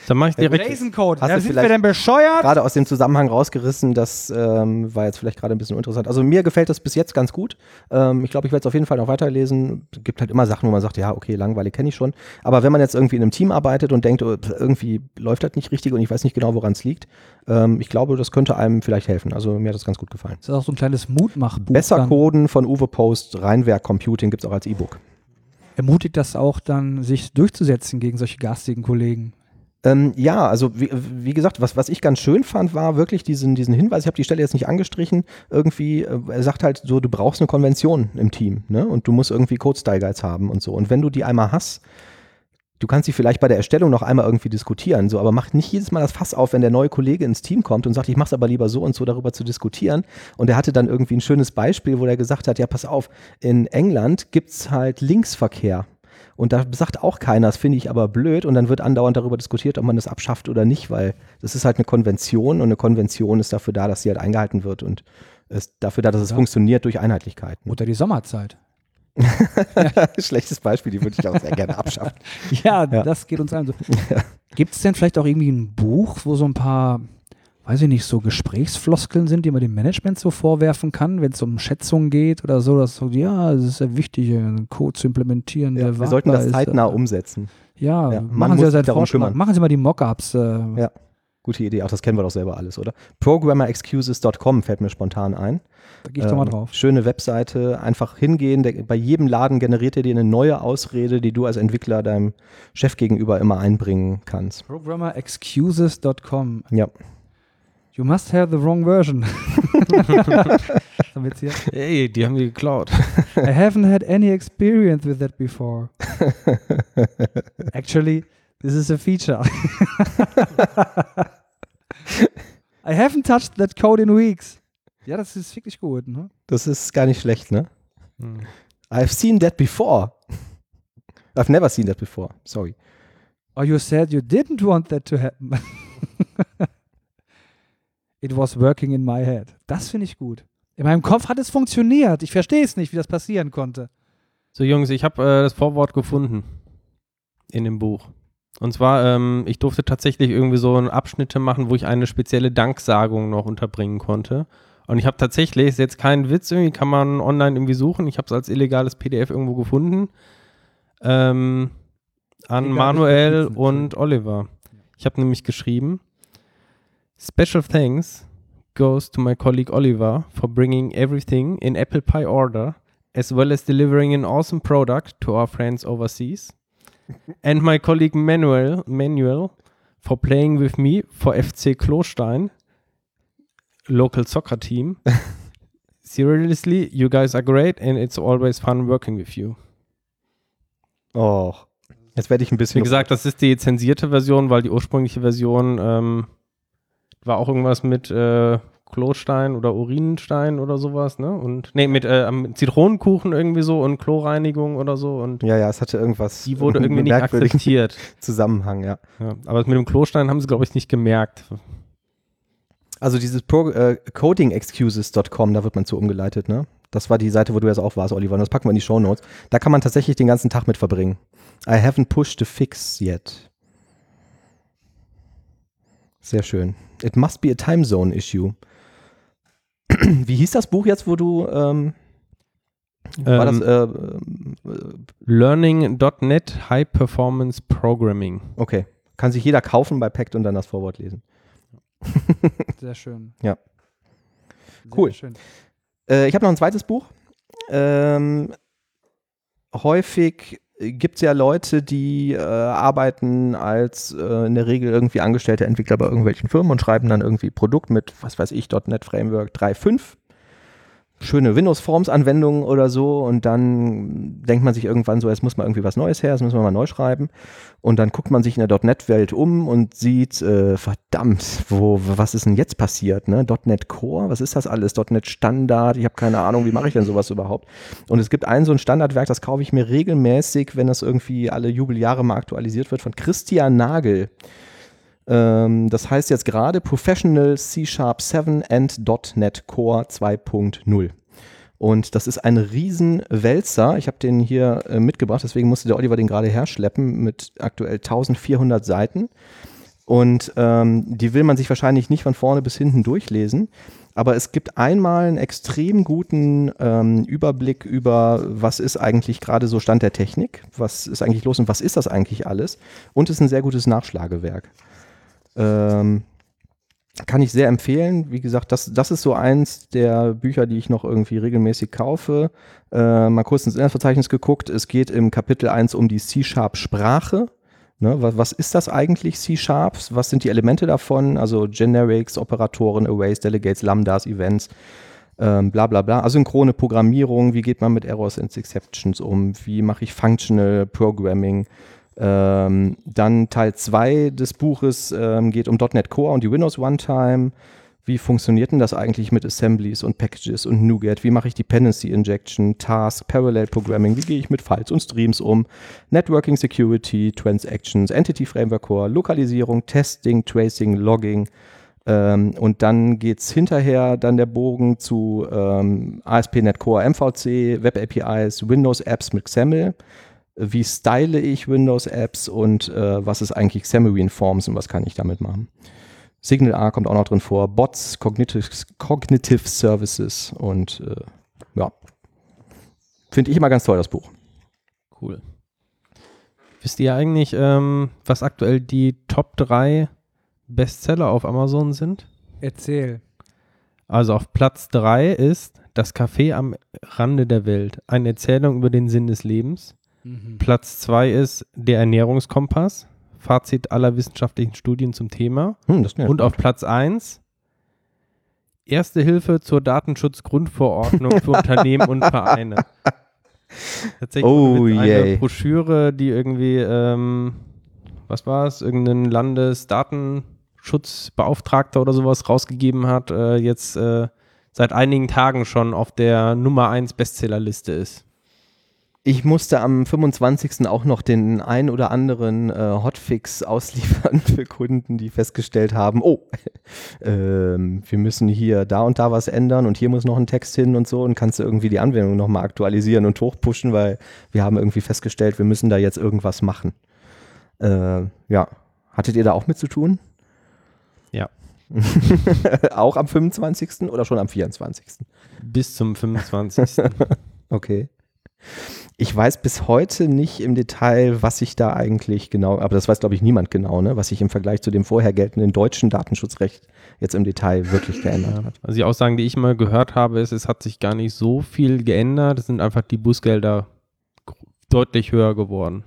Dann mach ich direkt. JSON-Code. Hast Ja, du sind wir denn bescheuert? Gerade aus dem Zusammenhang rausgerissen, das ähm, war jetzt vielleicht gerade ein bisschen interessant. Also mir gefällt das bis jetzt ganz gut. Ähm, ich glaube, ich werde es auf jeden Fall noch weiterlesen. Es gibt halt immer Sachen, wo man sagt, ja, okay, langweilig kenne ich schon. Aber wenn man jetzt irgendwie in einem Team arbeitet und denkt, oh, irgendwie läuft das nicht richtig und ich weiß nicht genau, woran es liegt, ähm, ich glaube, das könnte einem vielleicht helfen. Also mir hat das ganz gut gefallen. Das ist auch so ein kleines Mutmachbuch. Besser dann. Coden von Uwe Post, Rheinwerk Computing gibt es auch als E-Book. Ermutigt das auch dann, sich durchzusetzen gegen solche garstigen Kollegen. Ähm, ja, also wie, wie gesagt, was, was ich ganz schön fand, war wirklich diesen, diesen Hinweis, ich habe die Stelle jetzt nicht angestrichen, irgendwie, äh, er sagt halt so, du brauchst eine Konvention im Team, ne? Und du musst irgendwie Code-Style-Guides haben und so. Und wenn du die einmal hast, du kannst sie vielleicht bei der Erstellung noch einmal irgendwie diskutieren, so, aber mach nicht jedes Mal das Fass auf, wenn der neue Kollege ins Team kommt und sagt, ich mach's aber lieber so und so, darüber zu diskutieren. Und er hatte dann irgendwie ein schönes Beispiel, wo er gesagt hat, ja, pass auf, in England gibt's halt Linksverkehr. Und da sagt auch keiner, das finde ich aber blöd. Und dann wird andauernd darüber diskutiert, ob man das abschafft oder nicht, weil das ist halt eine Konvention und eine Konvention ist dafür da, dass sie halt eingehalten wird und ist dafür da, dass es Ja. funktioniert durch Einheitlichkeit. ne? Oder die Sommerzeit. Schlechtes Beispiel, die würde ich auch sehr gerne abschaffen. Ja, Ja. das geht uns allen so. Gibt es denn vielleicht auch irgendwie ein Buch, wo so ein paar, weiß ich nicht, so Gesprächsfloskeln sind, die man dem Management so vorwerfen kann, wenn es um Schätzungen geht oder so, dass so, ja, es ist sehr wichtig, einen Code zu implementieren. Ja, wir sollten das wartbar ist. zeitnah umsetzen. Ja, Ja, machen Sie ja Vorschlag. kümmern. Machen Sie mal die Mockups. Äh, Ja. Gute Idee, auch das kennen wir doch selber alles, oder? Programmerexcuses.com fällt mir spontan ein. Da gehe ich doch mal Ähm, drauf. Schöne Webseite, einfach hingehen. Der, bei jedem Laden generiert er dir eine neue Ausrede, die du als Entwickler deinem Chef gegenüber immer einbringen kannst. Programmerexcuses.com. Ja. You must have the wrong version. Wir? Ey, die haben die geklaut. I haven't had any experience with that before. Actually, this is a feature. I haven't touched that code in weeks. Ja, das ist wirklich gut. Ne? Das ist gar nicht schlecht, ne? Hm. I've seen that before. I've never seen that before. Sorry. Or you said you didn't want that to happen. It was working in my head. Das finde ich gut. In meinem Kopf hat es funktioniert. Ich verstehe es nicht, wie das passieren konnte. So, Jungs, ich habe äh, das Vorwort gefunden in dem Buch. Und zwar, ähm, ich durfte tatsächlich irgendwie so einen Abschnitte machen, wo ich eine spezielle Danksagung noch unterbringen konnte. Und ich habe tatsächlich, ist jetzt kein Witz, irgendwie kann man online irgendwie suchen. Ich habe es als illegales PDF irgendwo gefunden. ähm, an Egal, Manuel und Oliver. Ich habe nämlich geschrieben, Special thanks goes to my colleague Oliver for bringing everything in apple pie order, as well as delivering an awesome product to our friends overseas. and my colleague Manuel, Manuel for playing with me for FC Klostein, local soccer team. Seriously, you guys are great and it's always fun working with you. Oh, jetzt werde ich ein bisschen. Wie gesagt, das ist die zensierte Version, weil die ursprüngliche Version ähm, war auch irgendwas mit äh, Klostein oder Urinstein oder sowas, ne? Und nee, mit äh, Zitronenkuchen irgendwie so und Chlorreinigung oder so und ja, ja, es hatte irgendwas. die wurde irgendwie nicht akzeptiert. Zusammenhang, ja. Ja, aber mit dem Klostein haben sie, glaube ich, nicht gemerkt. Also dieses Pro, äh, codingexcuses.com, da wird man zu umgeleitet, ne? Das war die Seite, wo du jetzt auch warst, Oliver. Und das packen wir in die Show Notes. Da kann man tatsächlich den ganzen Tag mit verbringen. I haven't pushed the fix yet. Sehr schön. It must be a time zone issue. Wie hieß das Buch jetzt, wo du ähm, war das Ähm, äh, äh, Learning.net High Performance Programming. okay. Kann sich jeder kaufen bei Pact und dann das Vorwort lesen. Sehr schön. Ja. Sehr Cool. Schön. Äh, ich habe noch ein zweites Buch. Ähm, häufig gibt es ja Leute, die äh, arbeiten als äh, in der Regel irgendwie angestellte Entwickler bei irgendwelchen Firmen und schreiben dann irgendwie Produkt mit, was weiß ich, .NET Framework 3.5. Schöne Windows-Forms-Anwendungen oder so und dann denkt man sich irgendwann so, jetzt muss mal irgendwie was Neues her, jetzt müssen wir mal neu schreiben und dann guckt man sich in der .NET-Welt um und sieht, äh, verdammt, wo, was ist denn jetzt passiert? Ne? .NET Core, was ist das alles? .NET Standard, ich habe keine Ahnung, wie mache ich denn sowas überhaupt? Und es gibt ein so ein Standardwerk, das kaufe ich mir regelmäßig, wenn das irgendwie alle Jubeljahre mal aktualisiert wird, von Christian Nagel. Ähm, das heißt jetzt gerade Professional C Sharp 7 and .NET Core 2.0. Und das ist ein Riesenwälzer. Ich habe den hier äh, mitgebracht, deswegen musste der Oliver den gerade herschleppen mit aktuell 1400 Seiten. Und ähm, die will man sich wahrscheinlich nicht von vorne bis hinten durchlesen. Aber es gibt einmal einen extrem guten ähm, Überblick über, was ist eigentlich gerade so Stand der Technik, was ist eigentlich los und was ist das eigentlich alles. Und es ist ein sehr gutes Nachschlagewerk. Ähm, kann ich sehr empfehlen. Wie gesagt, das, das ist so eins der Bücher, die ich noch irgendwie regelmäßig kaufe. Äh, mal kurz ins Inhaltsverzeichnis geguckt. Es geht im Kapitel 1 um die C-Sharp-Sprache. Ne, was, was ist das eigentlich, C-Sharp? Was sind die Elemente davon? Also Generics, Operatoren, Arrays, Delegates, Lambdas, Events, ähm, bla bla bla. Asynchrone Programmierung, wie geht man mit Errors and Exceptions um? Wie mache ich Functional Programming? Ähm, dann Teil 2 des Buches ähm, geht um .NET Core und die Windows Runtime. Wie funktioniert denn das eigentlich mit Assemblies und Packages und NuGet? Wie mache ich Dependency Injection, Task, Parallel Programming? Wie gehe ich mit Files und Streams um? Networking Security, Transactions, Entity Framework Core, Lokalisierung, Testing, Tracing, Logging. Ähm, und dann geht es hinterher dann der Bogen zu ähm, ASP.NET Core MVC, Web APIs, Windows Apps mit XAML wie style ich Windows-Apps und äh, was ist eigentlich Xamarin Forms und was kann ich damit machen. Signal R kommt auch noch drin vor, Bots, Cognitive, Cognitive Services und äh, ja, finde ich immer ganz toll, das Buch. Cool. Wisst ihr eigentlich, ähm, was aktuell die Top 3 Bestseller auf Amazon sind? Erzähl. Also auf Platz 3 ist Das Café am Rande der Welt, eine Erzählung über den Sinn des Lebens. Mhm. Platz 2 ist Der Ernährungskompass, Fazit aller wissenschaftlichen Studien zum Thema. Hm, Und auf Platz 1 Erste Hilfe zur Datenschutzgrundverordnung für Unternehmen und Vereine. Tatsächlich Oh mit je. eine Broschüre, die irgendwie, ähm, was war es, irgendein Landesdatenschutzbeauftragter oder sowas rausgegeben hat, äh, jetzt äh, seit einigen Tagen schon auf der Nummer 1 Bestsellerliste ist. Ich musste am 25. auch noch den ein oder anderen äh, Hotfix ausliefern für Kunden, die festgestellt haben, oh, ähm, wir müssen hier da und da was ändern und hier muss noch ein Text hin und so und kannst du irgendwie die Anwendung nochmal aktualisieren und hochpushen, weil wir haben irgendwie festgestellt, wir müssen da jetzt irgendwas machen. Äh, ja, hattet ihr da auch mit zu tun? Ja. auch am 25. oder schon am 24.? Bis zum 25. Okay. Ich weiß bis heute nicht im Detail, was sich da eigentlich genau, aber das weiß, glaube ich, niemand genau, ne, was sich im Vergleich zu dem vorher geltenden deutschen Datenschutzrecht jetzt im Detail wirklich geändert hat. Also die Aussagen, die ich mal gehört habe, ist, es hat sich gar nicht so viel geändert. Es sind einfach die Bußgelder deutlich höher geworden.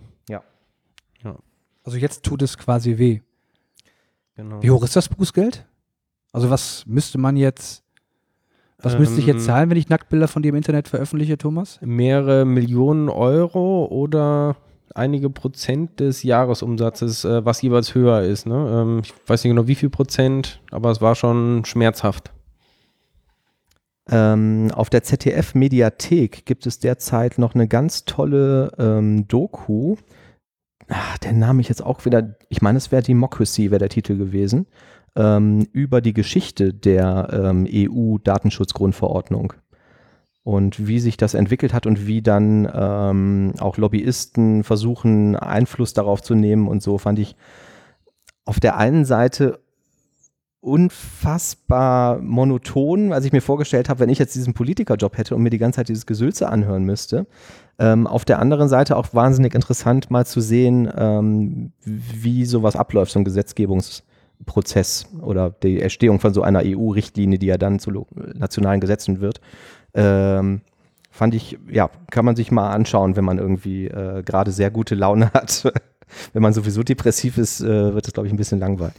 Also jetzt tut es quasi weh. Genau. Wie hoch ist das Bußgeld? Also was müsste man jetzt, was müsste ich jetzt Ähm, zahlen, wenn ich Nacktbilder von dir im Internet veröffentliche, Thomas? Mehrere Millionen Euro oder einige Prozent des Jahresumsatzes, äh, was jeweils höher ist. Ne? Ähm, ich weiß nicht genau, wie viel Prozent, aber es war schon schmerzhaft. Ähm, auf der ZDF-Mediathek gibt es derzeit noch eine ganz tolle ähm, Doku. Ach, der Name ich jetzt auch wieder, ich meine, es wäre Democracy, wäre der Titel gewesen, ähm, über die Geschichte der ähm, EU-Datenschutzgrundverordnung und wie sich das entwickelt hat und wie dann ähm, auch Lobbyisten versuchen, Einfluss darauf zu nehmen und so, fand ich auf der einen Seite unfassbar monoton, als ich mir vorgestellt habe, wenn ich jetzt diesen Politikerjob hätte und mir die ganze Zeit dieses Gesülze anhören müsste. Ähm, auf der anderen Seite auch wahnsinnig interessant, mal zu sehen, ähm, wie sowas abläuft, so ein Gesetzgebungsprozess oder die Erstehung von so einer EU-Richtlinie, die ja dann zu nationalen Gesetzen wird. Ähm, fand ich, ja, kann man sich mal anschauen, wenn man irgendwie äh, gerade sehr gute Laune hat. wenn man sowieso depressiv ist, äh, wird das, glaube ich, ein bisschen langweilig.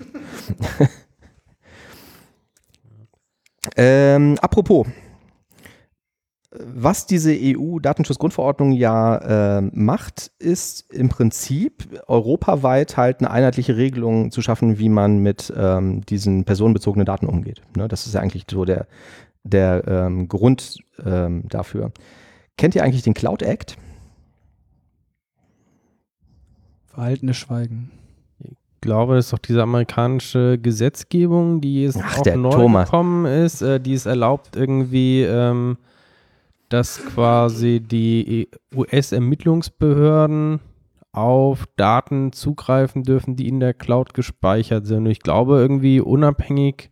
Ähm, apropos, was diese EU-Datenschutzgrundverordnung ja äh, macht, ist im Prinzip europaweit halt eine einheitliche Regelung zu schaffen, wie man mit ähm, diesen personenbezogenen Daten umgeht. Ne? Das ist ja eigentlich so der, der ähm, Grund ähm, dafür. Kennt ihr eigentlich den Cloud Act? Verhaltenes Schweigen. Ich glaube, das ist doch diese amerikanische Gesetzgebung, die jetzt Ach, auch neu Thomas. gekommen ist, äh, die es erlaubt irgendwie, ähm, dass quasi die US-Ermittlungsbehörden auf Daten zugreifen dürfen, die in der Cloud gespeichert sind. Und ich glaube irgendwie unabhängig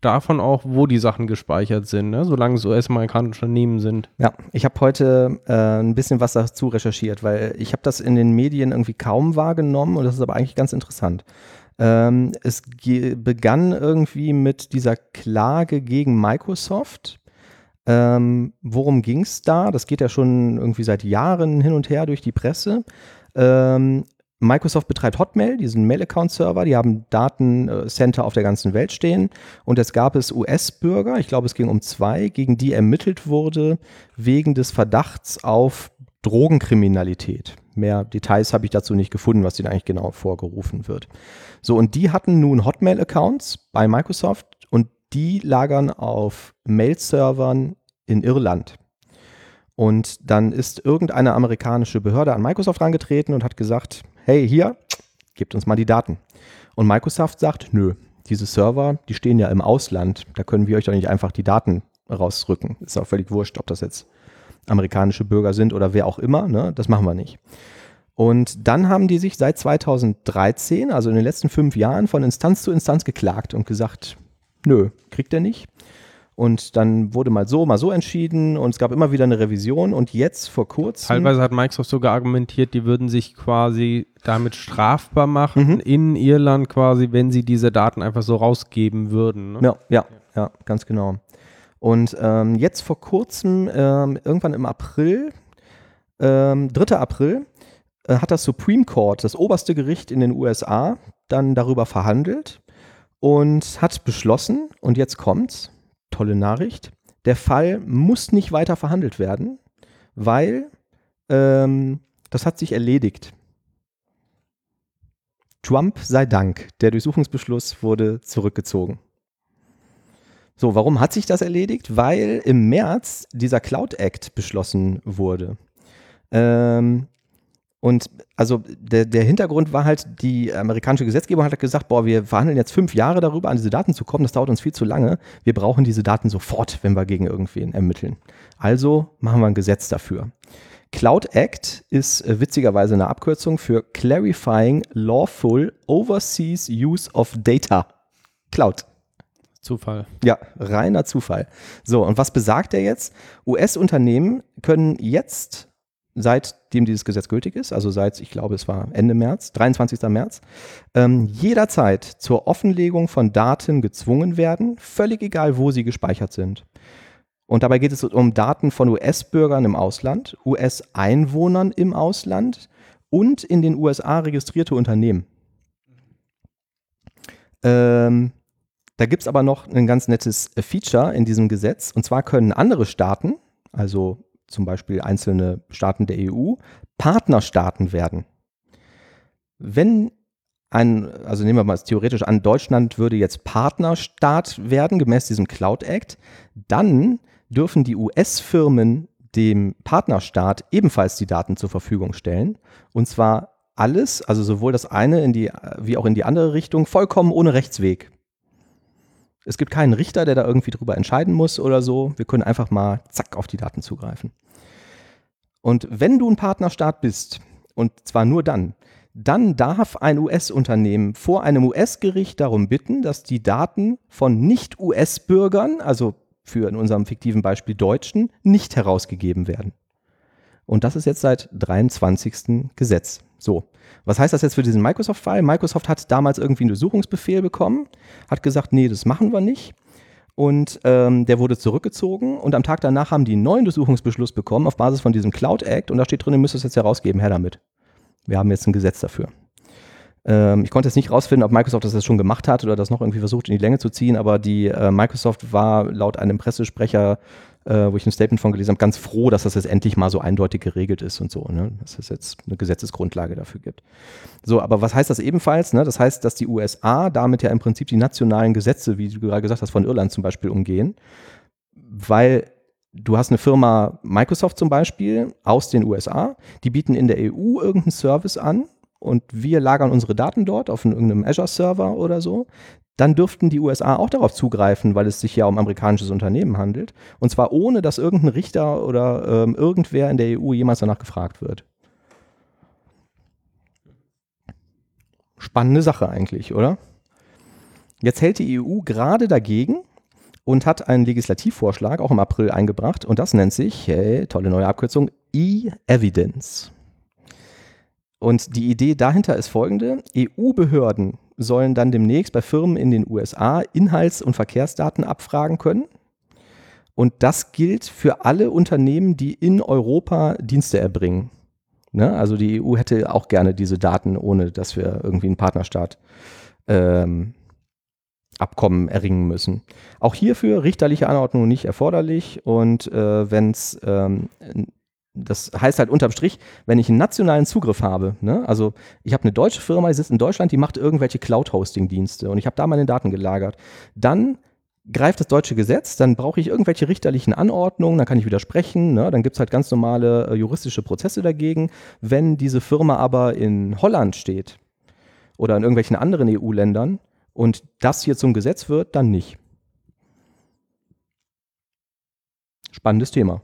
davon auch, wo die Sachen gespeichert sind, ne? solange es US-amerikanische Unternehmen sind. Ja, ich habe heute äh, ein bisschen was dazu recherchiert, weil ich habe das in den Medien irgendwie kaum wahrgenommen und das ist aber eigentlich ganz interessant. Ähm, es begann irgendwie mit dieser Klage gegen Microsoft. Ähm, worum ging es da? Das geht ja schon irgendwie seit Jahren hin und her durch die Presse. Ähm, Microsoft betreibt Hotmail, diesen Mail-Account-Server. Die haben Datencenter auf der ganzen Welt stehen. Und es gab es US-Bürger, ich glaube, es ging um zwei, gegen die ermittelt wurde wegen des Verdachts auf Drogenkriminalität. Mehr Details habe ich dazu nicht gefunden, was denen eigentlich genau vorgerufen wird. So, und die hatten nun Hotmail-Accounts bei Microsoft die lagern auf Mail-Servern in Irland. Und dann ist irgendeine amerikanische Behörde an Microsoft rangetreten und hat gesagt, hey, hier, gebt uns mal die Daten. Und Microsoft sagt, nö, diese Server, die stehen ja im Ausland, da können wir euch doch nicht einfach die Daten rausrücken. Ist auch völlig wurscht, ob das jetzt amerikanische Bürger sind oder wer auch immer, ne? das machen wir nicht. Und dann haben die sich seit 2013, also in den letzten fünf Jahren, von Instanz zu Instanz geklagt und gesagt, nö, kriegt er nicht. Und dann wurde mal so, mal so entschieden und es gab immer wieder eine Revision und jetzt vor kurzem. Teilweise hat Microsoft sogar argumentiert, die würden sich quasi damit strafbar machen Mhm. in Irland quasi, wenn sie diese Daten einfach so rausgeben würden. Ne? Ja, ja, ja, ganz genau. Und ähm, jetzt vor kurzem, ähm, irgendwann im April, ähm, 3. April, äh, hat das Supreme Court, das oberste Gericht in den USA, dann darüber verhandelt und hat beschlossen, und jetzt kommt's, tolle Nachricht, der Fall muss nicht weiter verhandelt werden, weil ähm, das hat sich erledigt. Trump sei Dank, der Durchsuchungsbeschluss wurde zurückgezogen. So, warum hat sich das erledigt? Weil im März dieser Cloud Act beschlossen wurde. Ähm, und also der, der Hintergrund war halt, die amerikanische Gesetzgebung hat halt gesagt, boah, wir verhandeln jetzt fünf Jahre darüber, an diese Daten zu kommen, das dauert uns viel zu lange. Wir brauchen diese Daten sofort, wenn wir gegen irgendwen ermitteln. Also machen wir ein Gesetz dafür. Cloud Act ist äh, witzigerweise eine Abkürzung für Clarifying Lawful Overseas Use of Data. Cloud. Zufall. Ja, reiner Zufall. So, und was besagt er jetzt? US-Unternehmen können jetzt seitdem dieses Gesetz gültig ist, also seit, ich glaube, es war Ende März, 23. März, ähm, jederzeit zur Offenlegung von Daten gezwungen werden, völlig egal, wo sie gespeichert sind. Und dabei geht es um Daten von US-Bürgern im Ausland, US-Einwohnern im Ausland und in den USA registrierte Unternehmen. Ähm, da gibt es aber noch ein ganz nettes Feature in diesem Gesetz. Und zwar können andere Staaten, also zum Beispiel einzelne Staaten der EU, Partnerstaaten werden. Wenn ein, also nehmen wir mal theoretisch an, Deutschland würde jetzt Partnerstaat werden, gemäß diesem Cloud Act, dann dürfen die US-Firmen dem Partnerstaat ebenfalls die Daten zur Verfügung stellen. Und zwar alles, also sowohl das eine in die, wie auch in die andere Richtung, vollkommen ohne Rechtsweg. Es gibt keinen Richter, der da irgendwie drüber entscheiden muss oder so. Wir können einfach mal zack auf die Daten zugreifen. Und wenn du ein Partnerstaat bist, und zwar nur dann, dann darf ein US-Unternehmen vor einem US-Gericht darum bitten, dass die Daten von Nicht-US-Bürgern, also für in unserem fiktiven Beispiel Deutschen, nicht herausgegeben werden. Und das ist jetzt seit 23. Gesetz. So, was heißt das jetzt für diesen Microsoft-Fall? Microsoft hat damals irgendwie einen Durchsuchungsbefehl bekommen, hat gesagt, nee, das machen wir nicht. Und ähm, der wurde zurückgezogen und am Tag danach haben die einen neuen Durchsuchungsbeschluss bekommen auf Basis von diesem Cloud Act und da steht drin, ihr müsst es jetzt herausgeben, her damit. Wir haben jetzt ein Gesetz dafür. Ähm, ich konnte jetzt nicht rausfinden, ob Microsoft das jetzt schon gemacht hat oder das noch irgendwie versucht in die Länge zu ziehen, aber die äh, Microsoft war laut einem Pressesprecher, äh, wo ich ein Statement von gelesen habe, ganz froh, dass das jetzt endlich mal so eindeutig geregelt ist und so, ne? dass es jetzt eine Gesetzesgrundlage dafür gibt. So, aber was heißt das ebenfalls? Ne? Das heißt, dass die USA damit ja im Prinzip die nationalen Gesetze, wie du gerade gesagt hast, von Irland zum Beispiel umgehen, weil du hast eine Firma Microsoft zum Beispiel aus den USA, die bieten in der EU irgendeinen Service an, und wir lagern unsere Daten dort auf irgendeinem Azure-Server oder so, dann dürften die USA auch darauf zugreifen, weil es sich ja um amerikanisches Unternehmen handelt. Und zwar ohne, dass irgendein Richter oder ähm, irgendwer in der EU jemals danach gefragt wird. Spannende Sache eigentlich, oder? Jetzt hält die EU gerade dagegen und hat einen Legislativvorschlag auch im April eingebracht und das nennt sich, hey, tolle neue Abkürzung, E-Evidence. Und die Idee dahinter ist folgende. EU-Behörden sollen dann demnächst bei Firmen in den USA Inhalts- und Verkehrsdaten abfragen können. Und das gilt für alle Unternehmen, die in Europa Dienste erbringen. Ne? Also die EU hätte auch gerne diese Daten, ohne dass wir irgendwie einen Partnerstaat ähm, Abkommen erringen müssen. Auch hierfür richterliche Anordnung nicht erforderlich und äh, wenn es ähm, das heißt halt unterm Strich, wenn ich einen nationalen Zugriff habe, ne, also ich habe eine deutsche Firma, die sitzt in Deutschland, die macht irgendwelche Cloud-Hosting-Dienste und ich habe da meine Daten gelagert, dann greift das deutsche Gesetz, dann brauche ich irgendwelche richterlichen Anordnungen, dann kann ich widersprechen, ne, dann gibt es halt ganz normale äh, juristische Prozesse dagegen. Wenn diese Firma aber in Holland steht oder in irgendwelchen anderen EU-Ländern und das hier zum Gesetz wird, dann nicht. Spannendes Thema.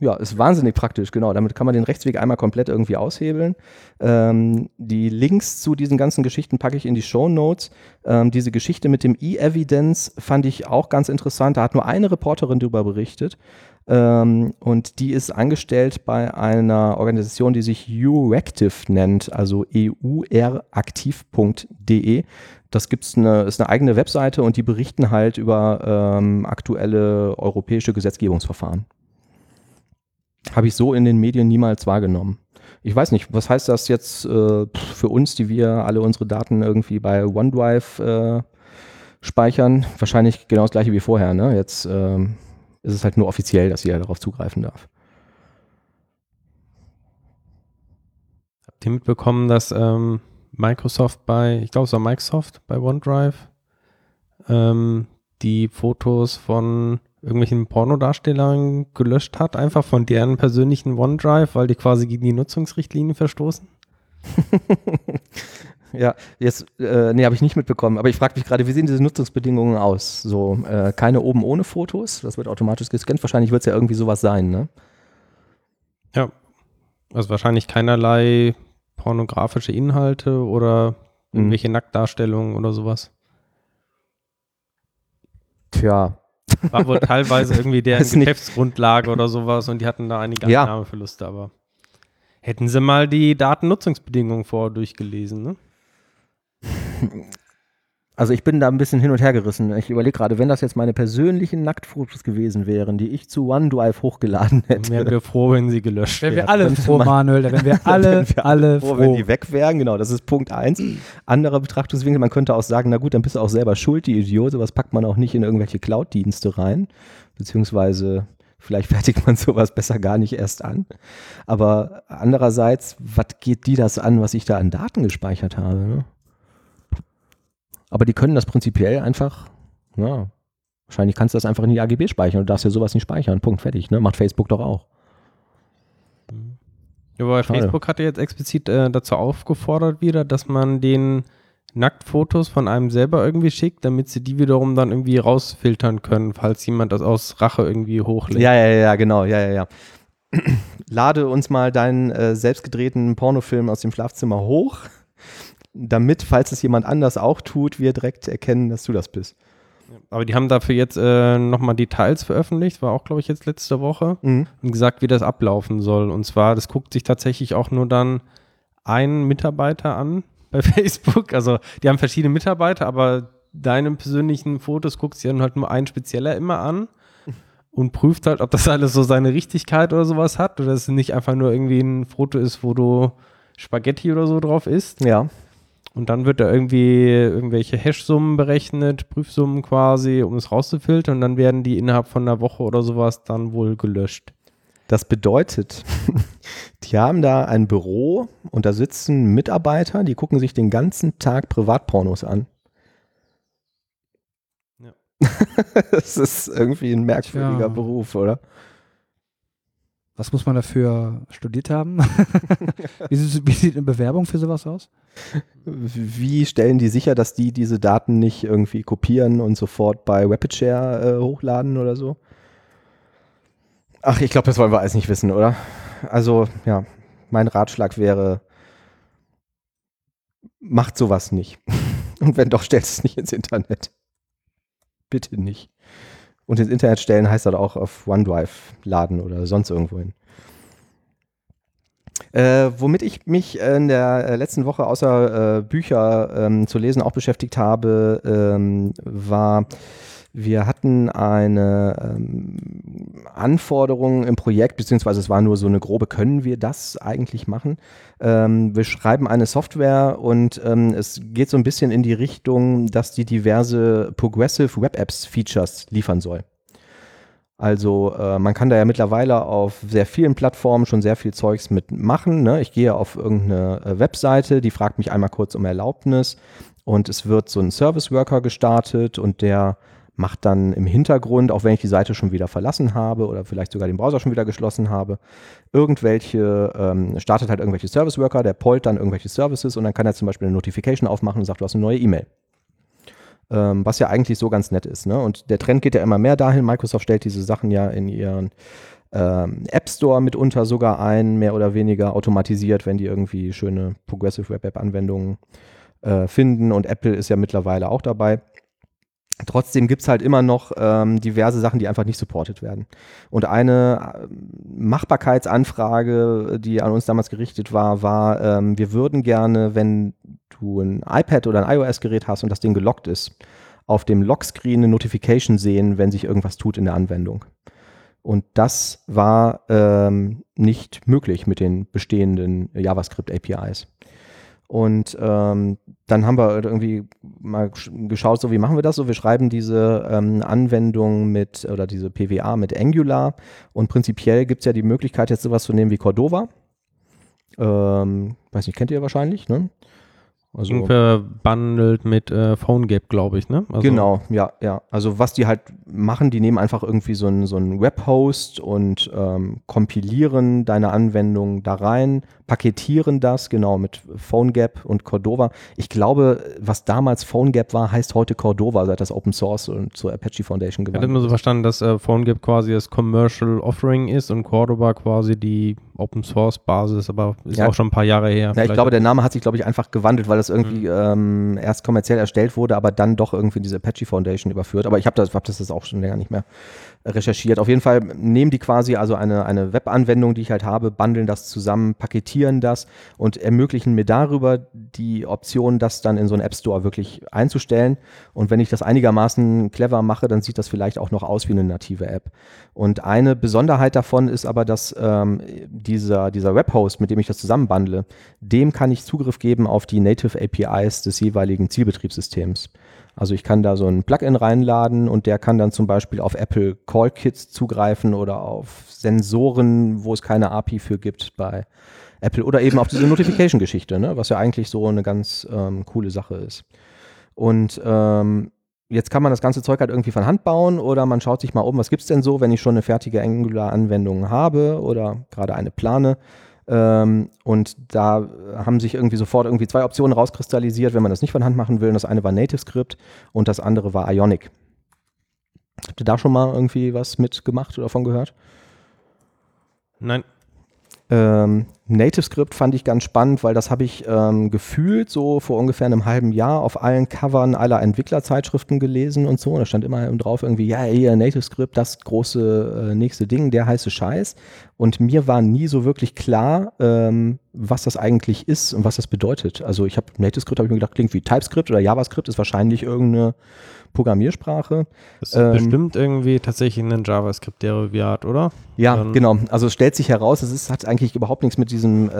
Ja, ist wahnsinnig praktisch, genau. Damit kann man den Rechtsweg einmal komplett irgendwie aushebeln. Ähm, die Links zu diesen ganzen Geschichten packe ich in die Show Notes. Ähm, diese Geschichte mit dem E-Evidence fand ich auch ganz interessant. Da hat nur eine Reporterin darüber berichtet. Ähm, und die ist angestellt bei einer Organisation, die sich Euractiv nennt, also euraktiv.de. Das gibt's eine, ist eine eigene Webseite und die berichten halt über ähm, aktuelle europäische Gesetzgebungsverfahren. Habe ich so in den Medien niemals wahrgenommen. Ich weiß nicht, was heißt das jetzt äh, für uns, die wir alle unsere Daten irgendwie bei OneDrive äh, speichern? Wahrscheinlich genau das gleiche wie vorher. Ne? Jetzt äh, ist es halt nur offiziell, dass jeder darauf zugreifen darf. Habt ihr mitbekommen, dass ähm, Microsoft bei, ich glaube es war Microsoft bei OneDrive, ähm, die Fotos von irgendwelchen Pornodarstellern gelöscht hat, einfach von deren persönlichen OneDrive, weil die quasi gegen die Nutzungsrichtlinien verstoßen? ja, jetzt, äh, nee, habe ich nicht mitbekommen. Aber ich frage mich gerade, wie sehen diese Nutzungsbedingungen aus? So, äh, keine oben ohne Fotos, das wird automatisch gescannt. Wahrscheinlich wird es ja irgendwie sowas sein, ne? Ja, also wahrscheinlich keinerlei pornografische Inhalte oder mhm. irgendwelche mhm. Nacktdarstellungen oder sowas. Tja, war wohl teilweise irgendwie deren Geschäftsgrundlage oder sowas und die hatten da einige ja. Einnahmeverluste, aber. Hätten sie mal die Datennutzungsbedingungen vorher durchgelesen, ne? Also ich bin da ein bisschen hin und her gerissen. Ich überlege gerade, wenn das jetzt meine persönlichen Nacktfotos gewesen wären, die ich zu OneDrive hochgeladen Dann hätte. wären wir froh, wenn sie gelöscht Wären werden. wir alle froh, man- Manuel, da wären wir alle, wären wir alle froh, froh. wenn die weg wären. Genau, das ist Punkt eins. Anderer Betrachtungswinkel, man könnte auch sagen, na gut, dann bist du auch selber schuld, die Idiot. Sowas packt man auch nicht in irgendwelche Cloud-Dienste rein. Beziehungsweise vielleicht fertigt man sowas besser gar nicht erst an. Aber andererseits, was geht die das an, was ich da an Daten gespeichert habe? Ne? Aber die können das prinzipiell einfach, ja, wahrscheinlich kannst du das einfach in die AGB speichern. Du darfst ja sowas nicht speichern. Punkt, fertig. Ne? Macht Facebook doch auch. Ja, aber Schade. Facebook hatte jetzt explizit äh, dazu aufgefordert wieder, dass man den Nacktfotos von einem selber irgendwie schickt, damit sie die wiederum dann irgendwie rausfiltern können, falls jemand das aus Rache irgendwie hochlädt. Ja, ja, ja, genau, ja, ja, ja. Lade uns mal deinen äh, selbstgedrehten Pornofilm aus dem Schlafzimmer hoch, damit, falls es jemand anders auch tut, wir direkt erkennen, dass du das bist. Aber die haben dafür jetzt äh, nochmal Details veröffentlicht, war auch, glaube ich, jetzt letzte Woche, Mhm. und gesagt, wie das ablaufen soll. Und zwar, das guckt sich tatsächlich auch nur dann ein Mitarbeiter an bei Facebook. Also die haben verschiedene Mitarbeiter, aber deine persönlichen Fotos guckt sich dann halt nur ein spezieller immer an und prüft halt, ob das alles so seine Richtigkeit oder sowas hat oder dass es nicht einfach nur irgendwie ein Foto ist, wo du Spaghetti oder so drauf isst. Ja, Und dann wird da irgendwie irgendwelche Hash-Summen berechnet, Prüfsummen quasi, um es rauszufiltern. Und dann werden die innerhalb von einer Woche oder sowas dann wohl gelöscht. das bedeutet, die haben da ein Büro und da sitzen Mitarbeiter, die gucken sich den ganzen Tag Privatpornos an. Ja. das ist irgendwie ein merkwürdiger Tja. Beruf, oder? Was muss man dafür studiert haben? wie, sieht, wie sieht eine Bewerbung für sowas aus? Wie stellen die sicher, dass die diese Daten nicht irgendwie kopieren und sofort bei RapidShare äh, hochladen oder so? Ach, ich glaube, das wollen wir alles nicht wissen, oder? Also, ja, mein Ratschlag wäre, macht sowas nicht. Und wenn doch, stellt es nicht ins Internet. Bitte nicht. Und ins Internet stellen heißt das auch auf OneDrive laden oder sonst irgendwo hin. Äh, womit ich mich in der äh, letzten Woche außer äh, Bücher ähm, zu lesen auch beschäftigt habe, ähm, war, wir hatten eine ähm, Anforderung im Projekt, beziehungsweise es war nur so eine grobe, können wir das eigentlich machen? Ähm, wir schreiben eine Software und ähm, es geht so ein bisschen in die Richtung, dass die diverse Progressive Web Apps Features liefern soll. Also äh, man kann da ja mittlerweile auf sehr vielen Plattformen schon sehr viel Zeugs mitmachen. Ne? Ich gehe auf irgendeine äh, Webseite, die fragt mich einmal kurz um Erlaubnis und es wird so ein Service Worker gestartet und der macht dann im Hintergrund, auch wenn ich die Seite schon wieder verlassen habe oder vielleicht sogar den Browser schon wieder geschlossen habe, irgendwelche, ähm, startet halt irgendwelche Service Worker, der pollt dann irgendwelche Services und dann kann er zum Beispiel eine Notification aufmachen und sagt, du hast eine neue E-Mail ähm, was ja eigentlich so ganz nett ist. Ne? Und der Trend geht ja immer mehr dahin. Microsoft stellt diese Sachen ja in ihren ähm, App Store mitunter sogar ein, mehr oder weniger automatisiert, wenn die irgendwie schöne Progressive Web App Anwendungen äh, finden. Und Apple ist ja mittlerweile auch dabei. Trotzdem gibt es halt immer noch ähm, diverse Sachen, die einfach nicht supported werden. Und eine äh, Machbarkeitsanfrage, die an uns damals gerichtet war, war, ähm, wir würden gerne, wenn du ein iPad oder ein iOS-Gerät hast und das Ding gelockt ist, auf dem Lockscreen eine Notification sehen, wenn sich irgendwas tut in der Anwendung. Und das war ähm, nicht möglich mit den bestehenden JavaScript-APIs. Und ähm, dann haben wir irgendwie mal gesch- geschaut, so wie machen wir das? So, wir schreiben diese ähm, Anwendung mit oder diese PWA mit Angular und prinzipiell gibt es ja die Möglichkeit, jetzt sowas zu nehmen wie Cordova. Ähm, weiß nicht, kennt ihr wahrscheinlich, ne? Also, Und verbandelt mit äh, PhoneGap, glaube ich, ne? Also, genau, ja, ja. Also was die halt machen, die nehmen einfach irgendwie so einen so Webhost und ähm, kompilieren deine Anwendung da rein, paketieren das, genau, mit PhoneGap und Cordova. Ich glaube, was damals PhoneGap war, heißt heute Cordova, seit das Open Source und zur Apache Foundation Ich hatte immer so ist. verstanden, dass äh, PhoneGap quasi das Commercial Offering ist und Cordoba quasi die Open Source Basis, aber ist Ja. auch schon ein paar Jahre her. Ja, ich glaube, der Name hat sich, glaube ich, einfach gewandelt, weil das irgendwie ähm, erst kommerziell erstellt wurde, aber dann doch irgendwie in diese Apache Foundation überführt. Aber ich habe das, hab das jetzt auch schon länger nicht mehr recherchiert. Auf jeden Fall nehmen die quasi also eine, eine Webanwendung, die ich halt habe, bundeln das zusammen, paketieren das und ermöglichen mir darüber die Option, das dann in so einen App Store wirklich einzustellen. Und wenn ich das einigermaßen clever mache, dann sieht das vielleicht auch noch aus wie eine native App. Und eine Besonderheit davon ist aber, dass ähm, dieser, dieser Webhost, mit dem ich das zusammenbundle, dem kann ich Zugriff geben auf die Native APIs des jeweiligen Zielbetriebssystems. Also ich kann da so ein Plugin reinladen und der kann dann zum Beispiel auf Apple Call Kits zugreifen oder auf Sensoren, wo es keine API für gibt bei Apple oder eben auf diese Notification-Geschichte, ne? was ja eigentlich so eine ganz ähm, coole Sache ist. Und ähm, jetzt kann man das ganze Zeug halt irgendwie von Hand bauen oder man schaut sich mal um, was gibt es denn so, wenn ich schon eine fertige Angular-Anwendung habe oder gerade eine plane. Ähm, und da haben sich irgendwie sofort irgendwie zwei Optionen rauskristallisiert, wenn man das nicht von Hand machen will. Das eine war NativeScript und das andere war Ionic. Habt ihr da schon mal irgendwie was mitgemacht oder von gehört? Nein. Ähm, NativeScript fand ich ganz spannend, weil das habe ich ähm, gefühlt so vor ungefähr einem halben Jahr auf allen Covern aller Entwicklerzeitschriften gelesen und so. Und da stand immer drauf irgendwie, ja, hier NativeScript, das große äh, nächste Ding, der heiße Scheiß. Und mir war nie so wirklich klar, ähm, was das eigentlich ist und was das bedeutet. Also ich habe NativeScript, habe ich mir gedacht, klingt wie TypeScript oder JavaScript, ist wahrscheinlich irgendeine Programmiersprache. Das ist Ähm, bestimmt irgendwie tatsächlich ein JavaScript-Derivat, oder? Ja, Dann- genau. Also es stellt sich heraus, es ist, hat eigentlich überhaupt nichts mit diesem, äh,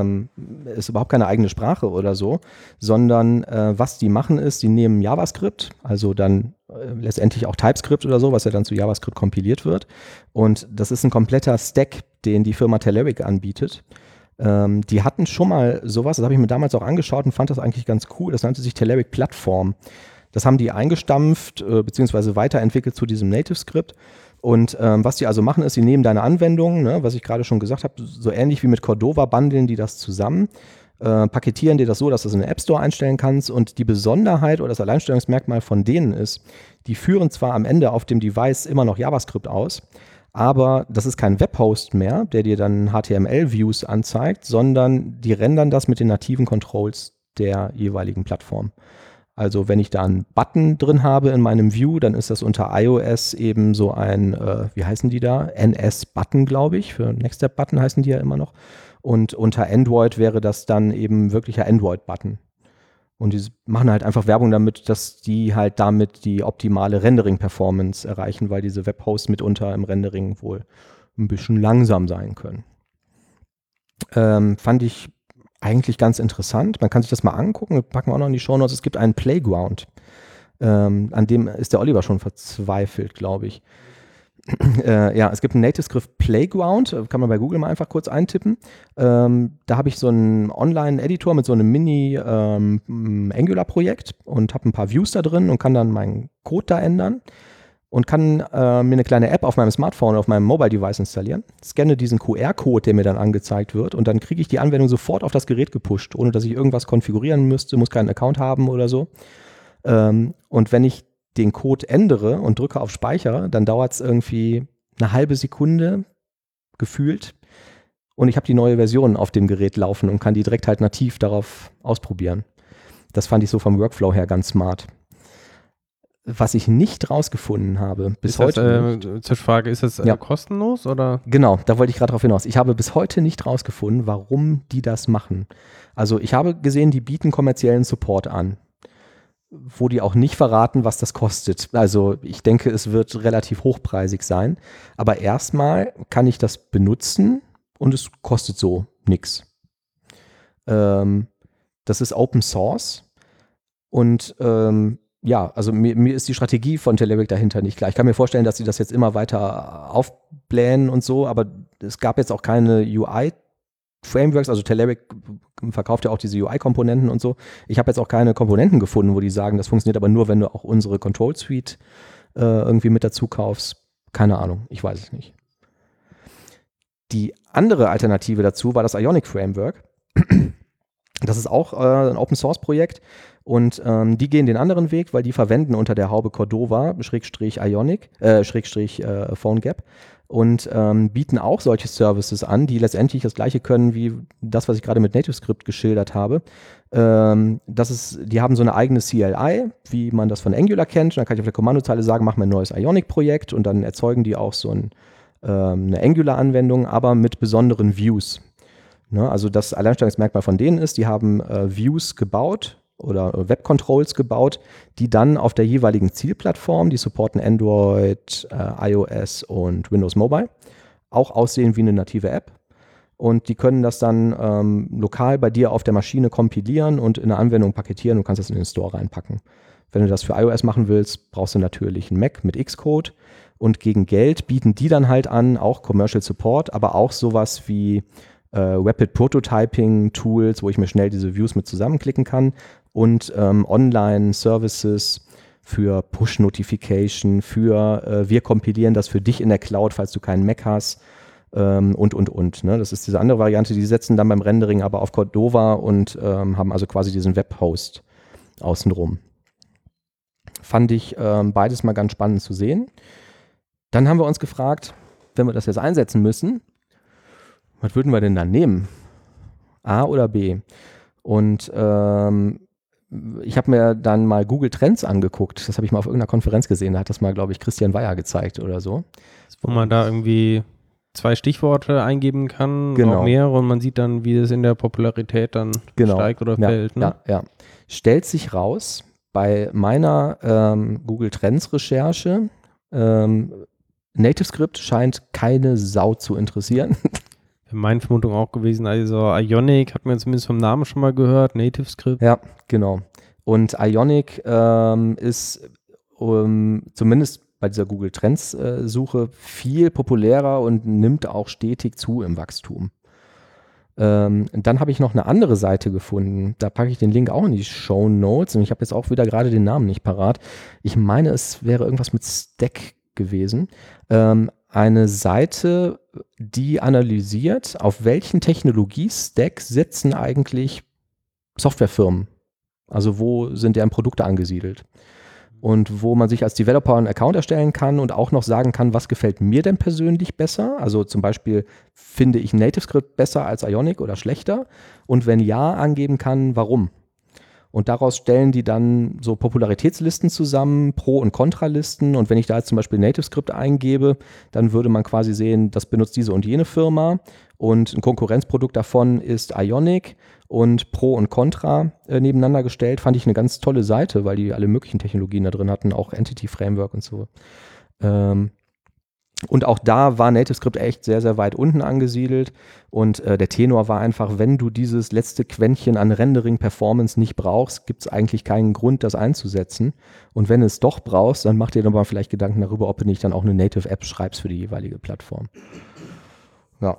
ähm, ist überhaupt keine eigene Sprache oder so, sondern äh, was die machen ist, die nehmen JavaScript, also dann äh, letztendlich auch TypeScript oder so, was ja dann zu JavaScript kompiliert wird. Und das ist ein kompletter Stack, den die Firma Telerik anbietet. Ähm, die hatten schon mal sowas, das habe ich mir damals auch angeschaut und fand das eigentlich ganz cool. Das nannte sich Telerik Plattform. Das haben die eingestampft äh, beziehungsweise weiterentwickelt zu diesem Native-Script. Und ähm, was die also machen, ist, sie nehmen deine Anwendung, ne, was ich gerade schon gesagt habe, so ähnlich wie mit Cordova bundeln die das zusammen, äh, paketieren dir das so, dass du es in den App Store einstellen kannst. Und die Besonderheit oder das Alleinstellungsmerkmal von denen ist, die führen zwar am Ende auf dem Device immer noch JavaScript aus, aber das ist kein Webhost mehr, der dir dann HTML-Views anzeigt, sondern die rendern das mit den nativen Controls der jeweiligen Plattform. Also wenn ich da einen Button drin habe in meinem View, dann ist das unter iOS eben so ein, äh, wie heißen die da? NS-Button, glaube ich. Für Next Step-Button heißen die ja immer noch. Und unter Android wäre das dann eben wirklicher Android-Button. Und die machen halt einfach Werbung damit, dass die halt damit die optimale Rendering-Performance erreichen, weil diese Webhosts mitunter im Rendering wohl ein bisschen langsam sein können. Ähm, fand ich eigentlich ganz interessant. Man kann sich das mal angucken, packen wir auch noch in die Show Notes. Es gibt einen Playground. Ähm, an dem ist der Oliver schon verzweifelt, glaube ich. äh, ja, es gibt einen NativeScript Playground, äh, kann man bei Google mal einfach kurz eintippen. Ähm, da habe ich so einen Online-Editor mit so einem Mini-Angular-Projekt und habe ein paar Views da drin und kann dann meinen Code da ändern und kann äh, mir eine kleine App auf meinem Smartphone auf meinem Mobile-Device installieren, scanne diesen QR-Code, der mir dann angezeigt wird und dann kriege ich die Anwendung sofort auf das Gerät gepusht, ohne dass ich irgendwas konfigurieren müsste, muss keinen Account haben oder so. Ähm, und wenn ich den Code ändere und drücke auf Speicher, dann dauert es irgendwie eine halbe Sekunde gefühlt und ich habe die neue Version auf dem Gerät laufen und kann die direkt halt nativ darauf ausprobieren. Das fand ich so vom Workflow her ganz smart. Was ich nicht rausgefunden habe, bis ist das, heute. äh, nicht, Zwischenfrage, ist das äh, Ja. kostenlos oder? Genau, da wollte ich gerade drauf hinaus. Ich habe bis heute nicht rausgefunden, warum die das machen. Also ich habe gesehen, die bieten kommerziellen Support an, wo die auch nicht verraten, was das kostet. Also ich denke, es wird relativ hochpreisig sein. Aber erstmal kann ich das benutzen und es kostet so nichts. Ähm, das ist Open Source und ähm, ja, also mir, mir ist die Strategie von Telerik dahinter nicht klar. Ich kann mir vorstellen, dass sie das jetzt immer weiter aufblähen und so, aber es gab jetzt auch keine UI-Frameworks, also Telerik verkauft ja auch diese UI-Komponenten und so. Ich habe jetzt auch keine Komponenten gefunden, wo die sagen, das funktioniert aber nur, wenn du auch unsere Control Suite äh, irgendwie mit dazu kaufst. Keine Ahnung, ich weiß es nicht. Die andere Alternative dazu war das Ionic Framework. Das ist auch äh, ein Open Source Projekt und ähm, die gehen den anderen Weg, weil die verwenden unter der Haube Cordova Schrägstrich Ionic, äh, Schrägstrich äh, PhoneGap und ähm, bieten auch solche Services an, die letztendlich das gleiche können wie das, was ich gerade mit NativeScript geschildert habe. Ähm, das ist, die haben so eine eigene CLI, wie man das von Angular kennt. Und dann kann ich auf der Kommandozeile sagen, mach mir ein neues Ionic-Projekt und dann erzeugen die auch so ein, ähm, eine Angular-Anwendung, aber mit besonderen Views. Ne? Also das Alleinstellungsmerkmal von denen ist, die haben äh, Views gebaut oder Web Controls gebaut, die dann auf der jeweiligen Zielplattform, die supporten Android, äh, iOS und Windows Mobile, auch aussehen wie eine native App. Und die können das dann ähm, lokal bei dir auf der Maschine kompilieren und in eine Anwendung paketieren und kannst das in den Store reinpacken. Wenn du das für iOS machen willst, brauchst du natürlich einen Mac mit Xcode. Und gegen Geld bieten die dann halt an, auch Commercial Support, aber auch sowas wie äh, Rapid Prototyping Tools, wo ich mir schnell diese Views mit zusammenklicken kann und ähm, Online-Services für Push-Notification, für äh, wir kompilieren das für dich in der Cloud, falls du keinen Mac hast ähm, und, und, und. Ne? Das ist diese andere Variante, die setzen dann beim Rendering aber auf Cordova und ähm, haben also quasi diesen Webhost außenrum. Fand ich ähm, beides mal ganz spannend zu sehen. Dann haben wir uns gefragt, wenn wir das jetzt einsetzen müssen, was würden wir denn dann nehmen? A oder B? Und ähm, ich habe mir dann mal Google Trends angeguckt. Das habe ich mal auf irgendeiner Konferenz gesehen. Da hat das mal, glaube ich, Christian Weyer gezeigt oder so. Wo man da irgendwie zwei Stichworte eingeben kann, genau. auch mehrere und man sieht dann, wie es in der Popularität dann genau. steigt oder ja, fällt. Ne? Ja, ja. Stellt sich raus, bei meiner ähm, Google Trends Recherche, ähm, NativeScript scheint keine Sau zu interessieren. Meine Vermutung auch gewesen, also Ionic hat man zumindest vom Namen schon mal gehört, NativeScript. Ja, genau. Und Ionic ähm, ist um, zumindest bei dieser Google Trends äh, Suche viel populärer und nimmt auch stetig zu im Wachstum. Ähm, dann habe ich noch eine andere Seite gefunden. Da packe ich den Link auch in die Show Notes. Und ich habe jetzt auch wieder gerade den Namen nicht parat. Ich meine, es wäre irgendwas mit Stack gewesen. Ähm, eine Seite, die analysiert, auf welchen Technologie-Stack setzen eigentlich Softwarefirmen. Also wo sind deren Produkte angesiedelt? Und wo man sich als Developer einen Account erstellen kann und auch noch sagen kann, was gefällt mir denn persönlich besser? Also zum Beispiel, finde ich NativeScript besser als Ionic oder schlechter? Und wenn ja, angeben kann, warum? Und daraus stellen die dann so Popularitätslisten zusammen, Pro- und Kontralisten. Und wenn ich da jetzt zum Beispiel NativeScript eingebe, dann würde man quasi sehen, das benutzt diese und jene Firma. Und ein Konkurrenzprodukt davon ist Ionic und Pro und Contra äh, nebeneinander gestellt. Fand ich eine ganz tolle Seite, weil die alle möglichen Technologien da drin hatten, auch Entity Framework und so. Ähm, und auch da war NativeScript echt sehr, sehr weit unten angesiedelt. Und äh, der Tenor war einfach, wenn du dieses letzte Quäntchen an Rendering-Performance nicht brauchst, gibt es eigentlich keinen Grund, das einzusetzen. Und wenn es doch brauchst, dann mach dir nochmal vielleicht Gedanken darüber, ob du nicht dann auch eine Native-App schreibst für die jeweilige Plattform. Ja.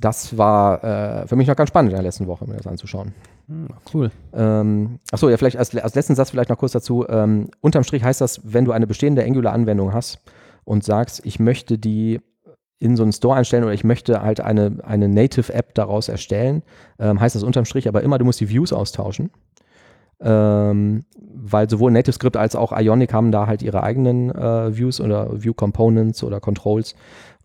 Das war äh, für mich noch ganz spannend in der letzten Woche, mir das anzuschauen. Hm, cool. Ähm, achso, ja, vielleicht als, als letzten Satz vielleicht noch kurz dazu. Ähm, unterm Strich heißt das, wenn du eine bestehende Angular-Anwendung hast, und sagst, ich möchte die in so einen Store einstellen oder ich möchte halt eine, eine Native-App daraus erstellen, ähm, heißt das unterm Strich aber immer, du musst die Views austauschen. Ähm, weil sowohl NativeScript als auch Ionic haben da halt ihre eigenen äh, Views oder View Components oder Controls.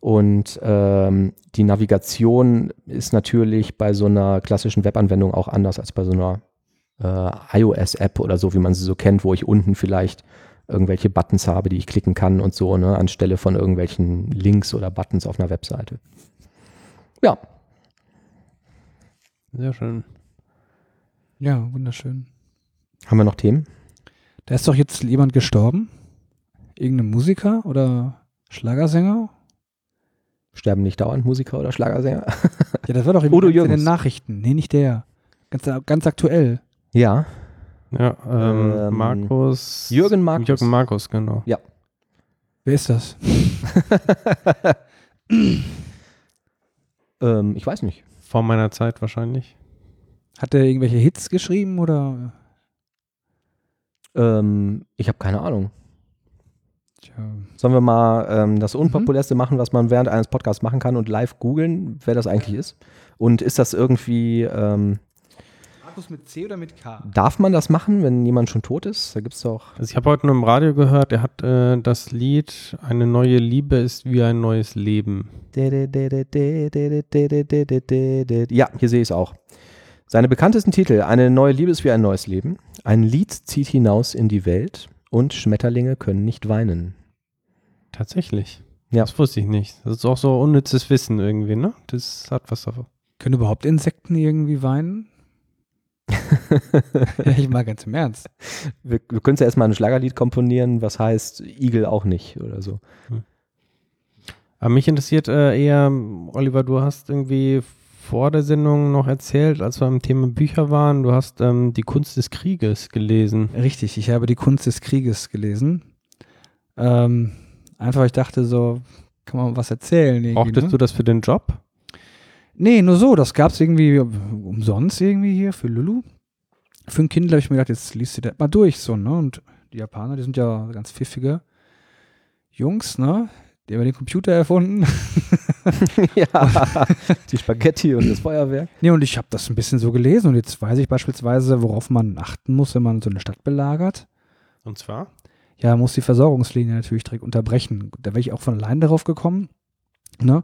Und ähm, die Navigation ist natürlich bei so einer klassischen Webanwendung auch anders als bei so einer äh, iOS-App oder so, wie man sie so kennt, wo ich unten vielleicht irgendwelche Buttons habe, die ich klicken kann und so, ne, anstelle von irgendwelchen Links oder Buttons auf einer Webseite. Ja. Sehr schön. Ja, wunderschön. Haben wir noch Themen? Da ist doch jetzt jemand gestorben. Irgendein Musiker oder Schlagersänger? Sterben nicht dauernd Musiker oder Schlagersänger? Ja, das war doch Udo in den. Nachrichten. Nee, nicht der. Ganz, ganz aktuell. ja. Ja, ähm, Ähm, Markus. Jürgen Markus. Jürgen Markus, genau. Wer ist das? Ähm, ich weiß nicht. Vor meiner Zeit wahrscheinlich. Hat er irgendwelche Hits geschrieben oder? Ähm, ich habe keine Ahnung. Tja. Sollen wir mal ähm, das Unpopulärste machen, was man während eines Podcasts machen kann und live googeln, wer das eigentlich ist? Und ist das irgendwie, ähm, Markus mit C oder mit K? Darf man das machen, wenn jemand schon tot ist? Da gibt es doch. Also ich habe heute nur im Radio gehört, er hat äh, das Lied Eine neue Liebe ist wie ein neues Leben. Ja, hier sehe ich es auch. Seine bekanntesten Titel: Eine neue Liebe ist wie ein neues Leben. Ein Lied zieht hinaus in die Welt und Schmetterlinge können nicht weinen. Tatsächlich. Ja. Das wusste ich nicht. Das ist auch so unnützes Wissen irgendwie, ne? Das hat was davon. Können überhaupt Insekten irgendwie weinen? Ich mal ganz im Ernst. Wir, wir können ja erstmal ein Schlagerlied komponieren, was heißt Igel auch nicht oder so. Aber mich interessiert äh, eher, Oliver, du hast irgendwie vor der Sendung noch erzählt, als wir am Thema Bücher waren, du hast ähm, die Kunst des Krieges gelesen. Richtig, ich habe die Kunst des Krieges gelesen. Ähm, einfach, ich dachte so, kann man was erzählen. irgendwie, Brauchtest ne? du das für den Job? Nee, nur so. Das gab es irgendwie umsonst irgendwie hier für Lulu. Für ein Kind habe ich mir gedacht, jetzt liest du das mal durch so, ne? Und die Japaner, die sind ja ganz pfiffige Jungs, ne? Die haben den Computer erfunden. ja, die Spaghetti und das Feuerwerk. nee, und ich habe das ein bisschen so gelesen und jetzt weiß ich beispielsweise, worauf man achten muss, wenn man so eine Stadt belagert. Und zwar? Ja, man muss die Versorgungslinie natürlich direkt unterbrechen. Da wäre ich auch von allein darauf gekommen. Ne?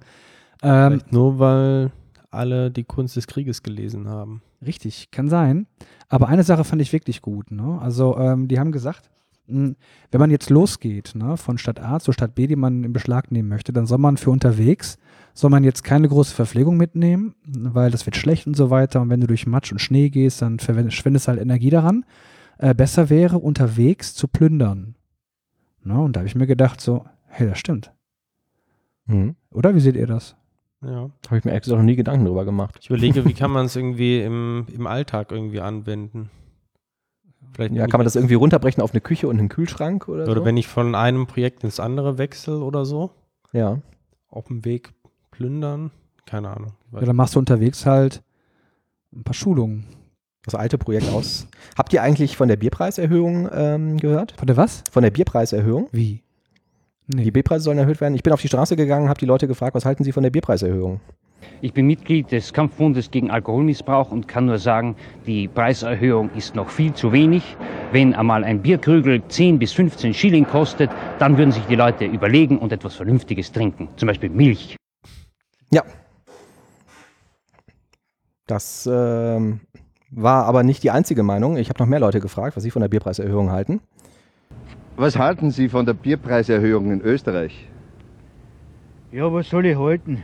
Ähm, nur, weil alle die Kunst des Krieges gelesen haben. Richtig, kann sein. Aber eine Sache fand ich wirklich gut. Ne? Also, ähm, die haben gesagt, mh, wenn man jetzt losgeht, ne, von Stadt A zur Stadt B, die man in Beschlag nehmen möchte, dann soll man für unterwegs, soll man jetzt keine große Verpflegung mitnehmen, weil das wird schlecht und so weiter. Und wenn du durch Matsch und Schnee gehst, dann verschwendest halt Energie daran. Äh, besser wäre, unterwegs zu plündern. Ne? Und da habe ich mir gedacht, so, hey, das stimmt. Mhm. Oder? Wie seht ihr das? Ja. Habe ich mir ehrlich gesagt noch nie Gedanken drüber gemacht. Ich überlege, wie kann man es irgendwie im, im Alltag irgendwie anwenden? Vielleicht Ja, kann man das irgendwie runterbrechen auf eine Küche und einen Kühlschrank oder, Oder so? wenn ich von einem Projekt ins andere wechsle oder so, ja. auf dem Weg plündern, keine Ahnung. Ja, dann machst du unterwegs halt ein paar Schulungen. Das alte Projekt aus. Habt ihr eigentlich von der Bierpreiserhöhung ähm, gehört? Von der was? Von der Bierpreiserhöhung? Wie? Nee. Die Bierpreise sollen erhöht werden. Ich bin auf die Straße gegangen, habe die Leute gefragt, was halten sie von der Bierpreiserhöhung? Ich bin Mitglied des Kampfbundes gegen Alkoholmissbrauch und kann nur sagen, die Preiserhöhung ist noch viel zu wenig. Wenn einmal ein Bierkrügel 10 bis 15 Schilling kostet, dann würden sich die Leute überlegen und etwas Vernünftiges trinken. Zum Beispiel Milch. Ja. Das ähm, war aber nicht die einzige Meinung. Ich habe noch mehr Leute gefragt, was sie von der Bierpreiserhöhung halten. Was halten Sie von der Bierpreiserhöhung in Österreich? Ja, was soll ich halten?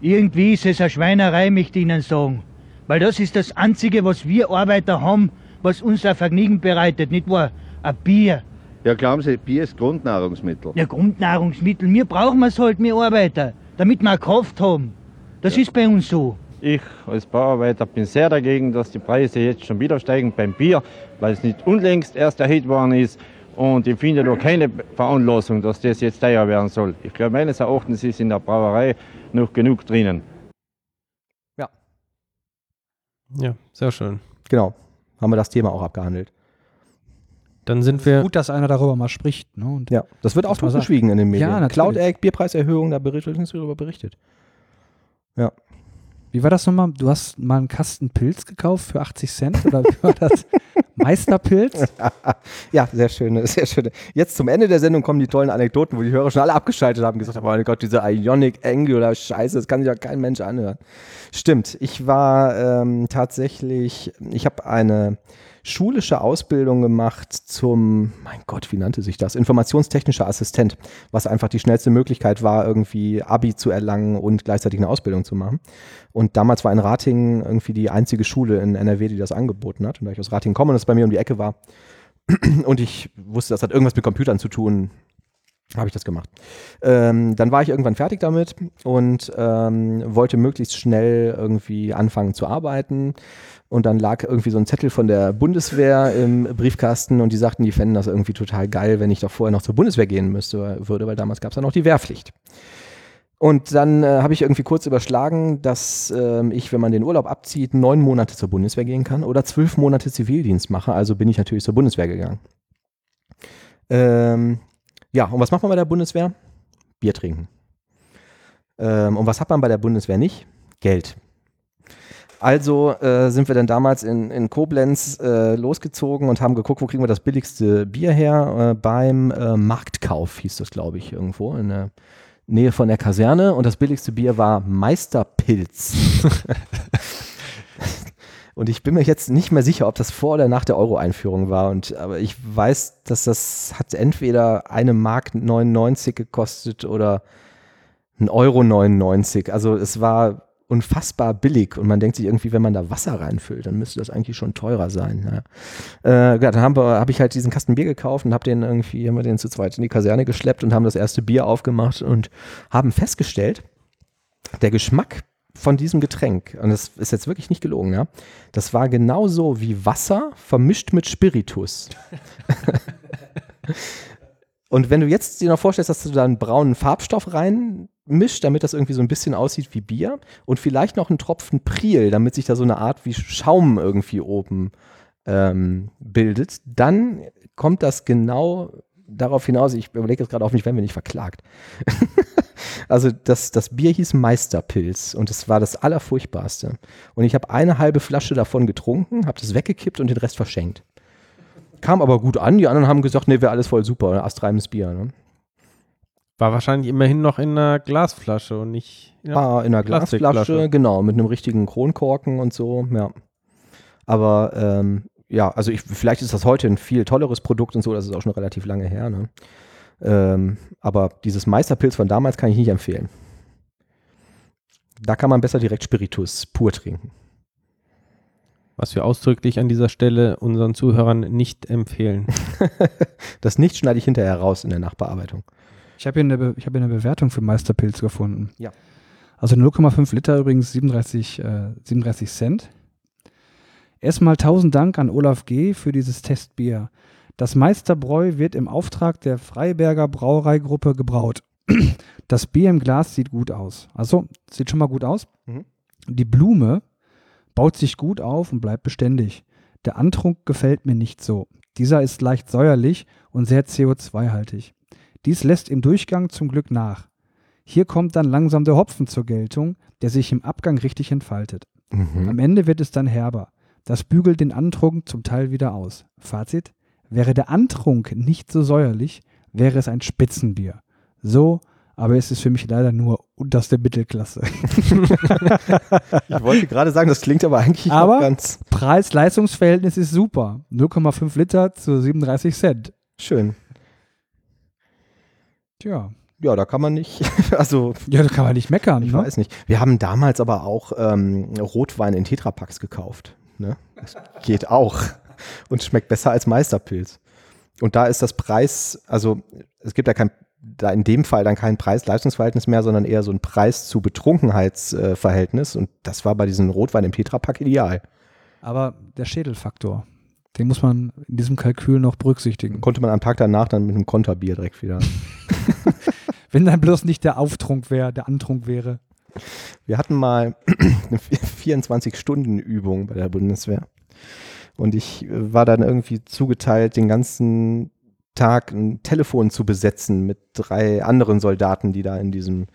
Irgendwie ist es eine Schweinerei, möchte ich Ihnen sagen. Weil das ist das Einzige, was wir Arbeiter haben, was uns ein Vergnügen bereitet, nicht wahr? Ein Bier. Ja, glauben Sie, Bier ist Grundnahrungsmittel. Ja, Grundnahrungsmittel. Wir brauchen es halt, wir Arbeiter, damit wir eine Kraft haben. Das ist bei uns so. Ich als Bauarbeiter bin sehr dagegen, dass die Preise jetzt schon wieder steigen beim Bier, weil es nicht unlängst erst erhöht worden ist. Und ich finde da keine Veranlassung, dass das jetzt teuer werden soll. Ich glaube, meines Erachtens ist in der Brauerei noch genug drinnen. Ja, sehr schön. Genau. Haben wir das Thema auch abgehandelt. Dann sind wir. Gut, dass einer darüber mal spricht. Ne? Und Ja, das wird auch totgeschwiegen in den Medien. Ja. Cloud Egg, Bierpreiserhöhung, da berichtet nichts darüber berichtet. Wie war das nochmal? Du hast mal einen Kasten Pilz gekauft für 80 Cent? Oder wie war das? Meisterpilz? Ja, sehr schöne, sehr schöne. Jetzt zum Ende der Sendung kommen die tollen Anekdoten, wo die Hörer schon alle abgeschaltet haben und gesagt haben, oh mein Gott, diese Ionic Angular Scheiße, das kann sich ja kein Mensch anhören. Stimmt, ich war ähm, tatsächlich, ich habe eine schulische Ausbildung gemacht zum, mein Gott, wie nannte sich das? Informationstechnischer Assistent, was einfach die schnellste Möglichkeit war, irgendwie Abi zu erlangen und gleichzeitig eine Ausbildung zu machen. Und damals war in Ratingen irgendwie die einzige Schule in NRW, die das angeboten hat. Und da ich aus Ratingen komme und es bei mir um die Ecke war und ich wusste, das hat irgendwas mit Computern zu tun, habe ich das gemacht. Ähm, dann war ich irgendwann fertig damit und ähm, wollte möglichst schnell irgendwie anfangen zu arbeiten. Und dann lag irgendwie so ein Zettel von der Bundeswehr im Briefkasten und die sagten, die fänden das irgendwie total geil, wenn ich doch vorher noch zur Bundeswehr gehen müsste, würde, weil damals gab es ja noch die Wehrpflicht. Und dann äh, habe ich irgendwie kurz überschlagen, dass ähm, ich, wenn man den Urlaub abzieht, neun Monate zur Bundeswehr gehen kann oder zwölf Monate Zivildienst mache. Also bin ich natürlich zur Bundeswehr gegangen. Ähm, ja, und was macht man bei der Bundeswehr? Bier trinken. Ähm, und was hat man bei der Bundeswehr nicht? Geld. Also äh, sind wir dann damals in, in Koblenz äh, losgezogen und haben geguckt, wo kriegen wir das billigste Bier her. Äh, beim äh, Marktkauf hieß das, glaube ich, irgendwo in der Nähe von der Kaserne. Und das billigste Bier war Meisterpilz. und ich bin mir jetzt nicht mehr sicher, ob das vor oder nach der Euro-Einführung war. Und, aber ich weiß, dass das hat entweder eine Mark 99 gekostet oder ein Euro 99. Also es war unfassbar billig und man denkt sich irgendwie, wenn man da Wasser reinfüllt, dann müsste das eigentlich schon teurer sein. Ja. Äh, dann habe hab ich halt diesen Kasten Bier gekauft und habe den irgendwie, haben wir den zu zweit in die Kaserne geschleppt und haben das erste Bier aufgemacht und haben festgestellt, der Geschmack von diesem Getränk, und das ist jetzt wirklich nicht gelogen, ja, das war genauso wie Wasser vermischt mit Spiritus. und wenn du jetzt dir noch vorstellst, dass du da einen braunen Farbstoff rein mischt, damit das irgendwie so ein bisschen aussieht wie Bier und vielleicht noch einen Tropfen Priel, damit sich da so eine Art wie Schaum irgendwie oben ähm, bildet, dann kommt das genau darauf hinaus, ich überlege jetzt gerade auf mich, wenn wir nicht verklagt. also das, das Bier hieß Meisterpilz und es war das Allerfurchtbarste. Und ich habe eine halbe Flasche davon getrunken, habe das weggekippt und den Rest verschenkt. Kam aber gut an, die anderen haben gesagt, nee, wäre alles voll super, astreines Bier. Ne? War wahrscheinlich immerhin noch in einer Glasflasche und nicht in einer, War in einer Glasflasche, genau, mit einem richtigen Kronkorken und so, ja. Aber ähm, ja, also ich, vielleicht ist das heute ein viel tolleres Produkt und so, das ist auch schon relativ lange her, ne? Ähm, aber dieses Meisterpilz von damals kann ich nicht empfehlen. Da kann man besser direkt Spiritus pur trinken. Was wir ausdrücklich an dieser Stelle unseren Zuhörern nicht empfehlen. das nicht schneide ich hinterher raus in der Nachbearbeitung. Ich habe hier, eine hab hier eine Bewertung für Meisterpilz gefunden. Ja. Also 0,5 Liter übrigens 37, äh, 37 Cent. Erstmal tausend Dank an Olaf G. für dieses Testbier. Das Meisterbräu wird im Auftrag der Freiberger Brauereigruppe gebraut. Das Bier im Glas sieht gut aus. Also, sieht schon mal gut aus. Mhm. Die Blume baut sich gut auf und bleibt beständig. Der Antrunk gefällt mir nicht so. Dieser ist leicht säuerlich und sehr CO2-haltig. Dies lässt im Durchgang zum Glück nach. Hier kommt dann langsam der Hopfen zur Geltung, der sich im Abgang richtig entfaltet. Mhm. Am Ende wird es dann herber. Das bügelt den Antrunk zum Teil wieder aus. Fazit: Wäre der Antrunk nicht so säuerlich, wäre es ein Spitzenbier. So, aber es ist für mich leider nur unterste Mittelklasse. ich wollte gerade sagen, das klingt aber eigentlich aber ganz. Preis-Leistungsverhältnis ist super. 0,5 Liter zu 37 Cent. Schön. Tja. Ja, da kann man nicht, also. Ja, da kann man nicht meckern. Ich ne? weiß nicht. Wir haben damals aber auch ähm, Rotwein in Tetrapacks gekauft. Ne? Das geht auch und schmeckt besser als Meisterpilz. Und da ist das Preis, also es gibt ja kein, da in dem Fall dann kein Preis-Leistungsverhältnis mehr, sondern eher so ein Preis zu Betrunkenheitsverhältnis. und das war bei diesem Rotwein im Tetrapack ideal. Aber der Schädelfaktor, den muss man in diesem Kalkül noch berücksichtigen. Konnte man am Tag danach dann mit einem Konterbier direkt wieder. Wenn dann bloß nicht der Auftrunk wäre, der Antrunk wäre. Wir hatten mal eine 24-Stunden-Übung bei der Bundeswehr. Und ich äh, war dann irgendwie zugeteilt, den ganzen Tag ein Telefon zu besetzen mit drei anderen Soldaten, die da in diesem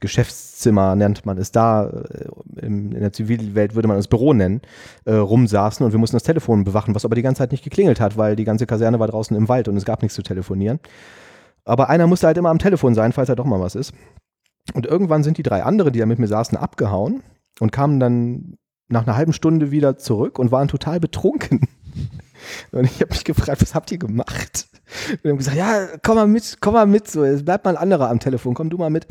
Geschäftszimmer, nennt man es da, äh, in der Zivilwelt würde man es Büro nennen, äh, rumsaßen und wir mussten das Telefon bewachen, was aber die ganze Zeit nicht geklingelt hat, weil die ganze Kaserne war draußen im Wald und es gab nichts zu telefonieren. Aber einer musste halt immer am Telefon sein, falls da doch mal was ist. Und irgendwann sind die drei anderen, die da mit mir saßen, abgehauen und kamen dann nach einer halben Stunde wieder zurück und waren total betrunken. Und ich habe mich gefragt, was habt ihr gemacht? Und wir haben gesagt, ja, komm mal mit, komm mal mit, so, es bleibt mal ein anderer am Telefon, komm du mal mit.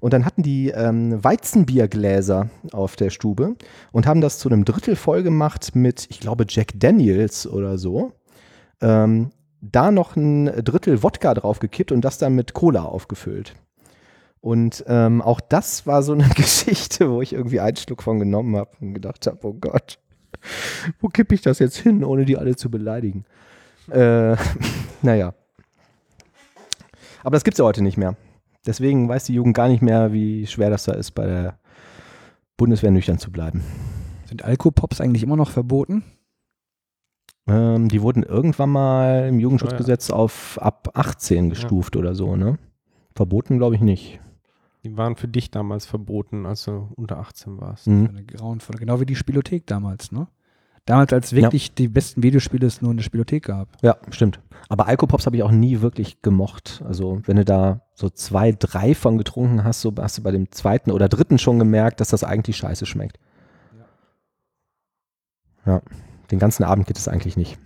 Und dann hatten die ähm, Weizenbiergläser auf der Stube und haben das zu einem Drittel voll gemacht mit, ich glaube, Jack Daniels oder so. Ähm, da noch ein Drittel Wodka draufgekippt und das dann mit Cola aufgefüllt. Und ähm, auch das war so eine Geschichte, wo ich irgendwie einen Schluck von genommen habe und gedacht habe, oh Gott, wo kippe ich das jetzt hin, ohne die alle zu beleidigen? Äh, naja. Aber das gibt es ja heute nicht mehr. Deswegen weiß die Jugend gar nicht mehr, wie schwer das da ist, bei der Bundeswehr nüchtern zu bleiben. Sind Alkopops eigentlich immer noch verboten? Ähm, die wurden irgendwann mal im Jugendschutzgesetz oh ja. auf ab 18 gestuft ja. oder so, ne? Verboten glaube ich nicht. Die waren für dich damals verboten, als du unter 18 warst. Mhm. Eine grauenvolle, genau wie die Spielothek damals, ne? Damals, als wirklich die besten Videospiele es nur in der Spielothek gab. Ja, stimmt. Aber Alkopops habe ich auch nie wirklich gemocht. Also wenn du da so zwei, drei von getrunken hast, so hast du bei dem zweiten oder dritten schon gemerkt, dass das eigentlich scheiße schmeckt. Ja, den ganzen Abend geht es eigentlich nicht.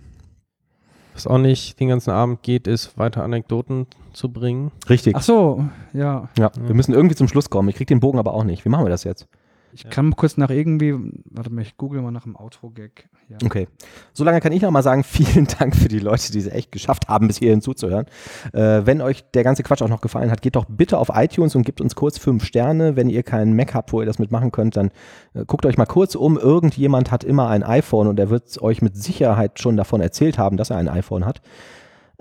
Was auch nicht den ganzen Abend geht, ist weiter Anekdoten zu bringen. Richtig. Ach so, ja. Ja, wir müssen irgendwie zum Schluss kommen. Ich krieg den Bogen aber auch nicht. Wie machen wir das jetzt? Ich kann mal kurz nach irgendwie, warte mal, ich google mal nach dem Outro-Gag. Ja. Okay. Solange kann ich noch mal sagen, vielen Dank für die Leute, die es echt geschafft haben, bis hierhin zuzuhören. Äh, wenn euch der ganze Quatsch auch noch gefallen hat, geht doch bitte auf iTunes und gebt uns kurz fünf Sterne. Wenn ihr keinen Mac habt, wo ihr das mitmachen könnt, dann äh, guckt euch mal kurz um. Irgendjemand hat immer ein iPhone und er wird euch mit Sicherheit schon davon erzählt haben, dass er ein iPhone hat.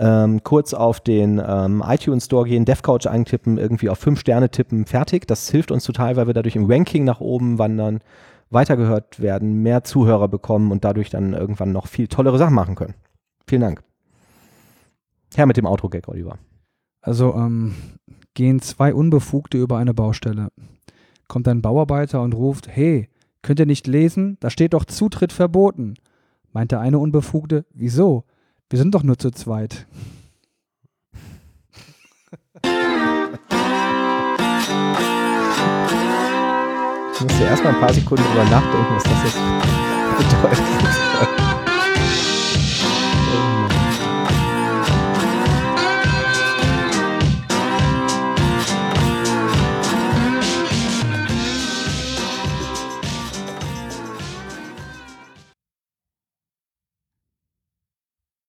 Ähm, kurz auf den ähm, iTunes Store gehen, DevCouch eintippen, irgendwie auf fünf Sterne tippen, fertig. Das hilft uns total, weil wir dadurch im Ranking nach oben wandern, weitergehört werden, mehr Zuhörer bekommen und dadurch dann irgendwann noch viel tollere Sachen machen können. Vielen Dank. Herr mit dem Outro-Gag, Oliver. Also ähm, gehen zwei Unbefugte über eine Baustelle. Kommt ein Bauarbeiter und ruft, hey, könnt ihr nicht lesen? Da steht doch Zutritt verboten. Meint der eine Unbefugte, wieso? Wir sind doch nur zu zweit. Ich musste erst mal ein paar Sekunden drüber nachdenken, was das jetzt bedeutet.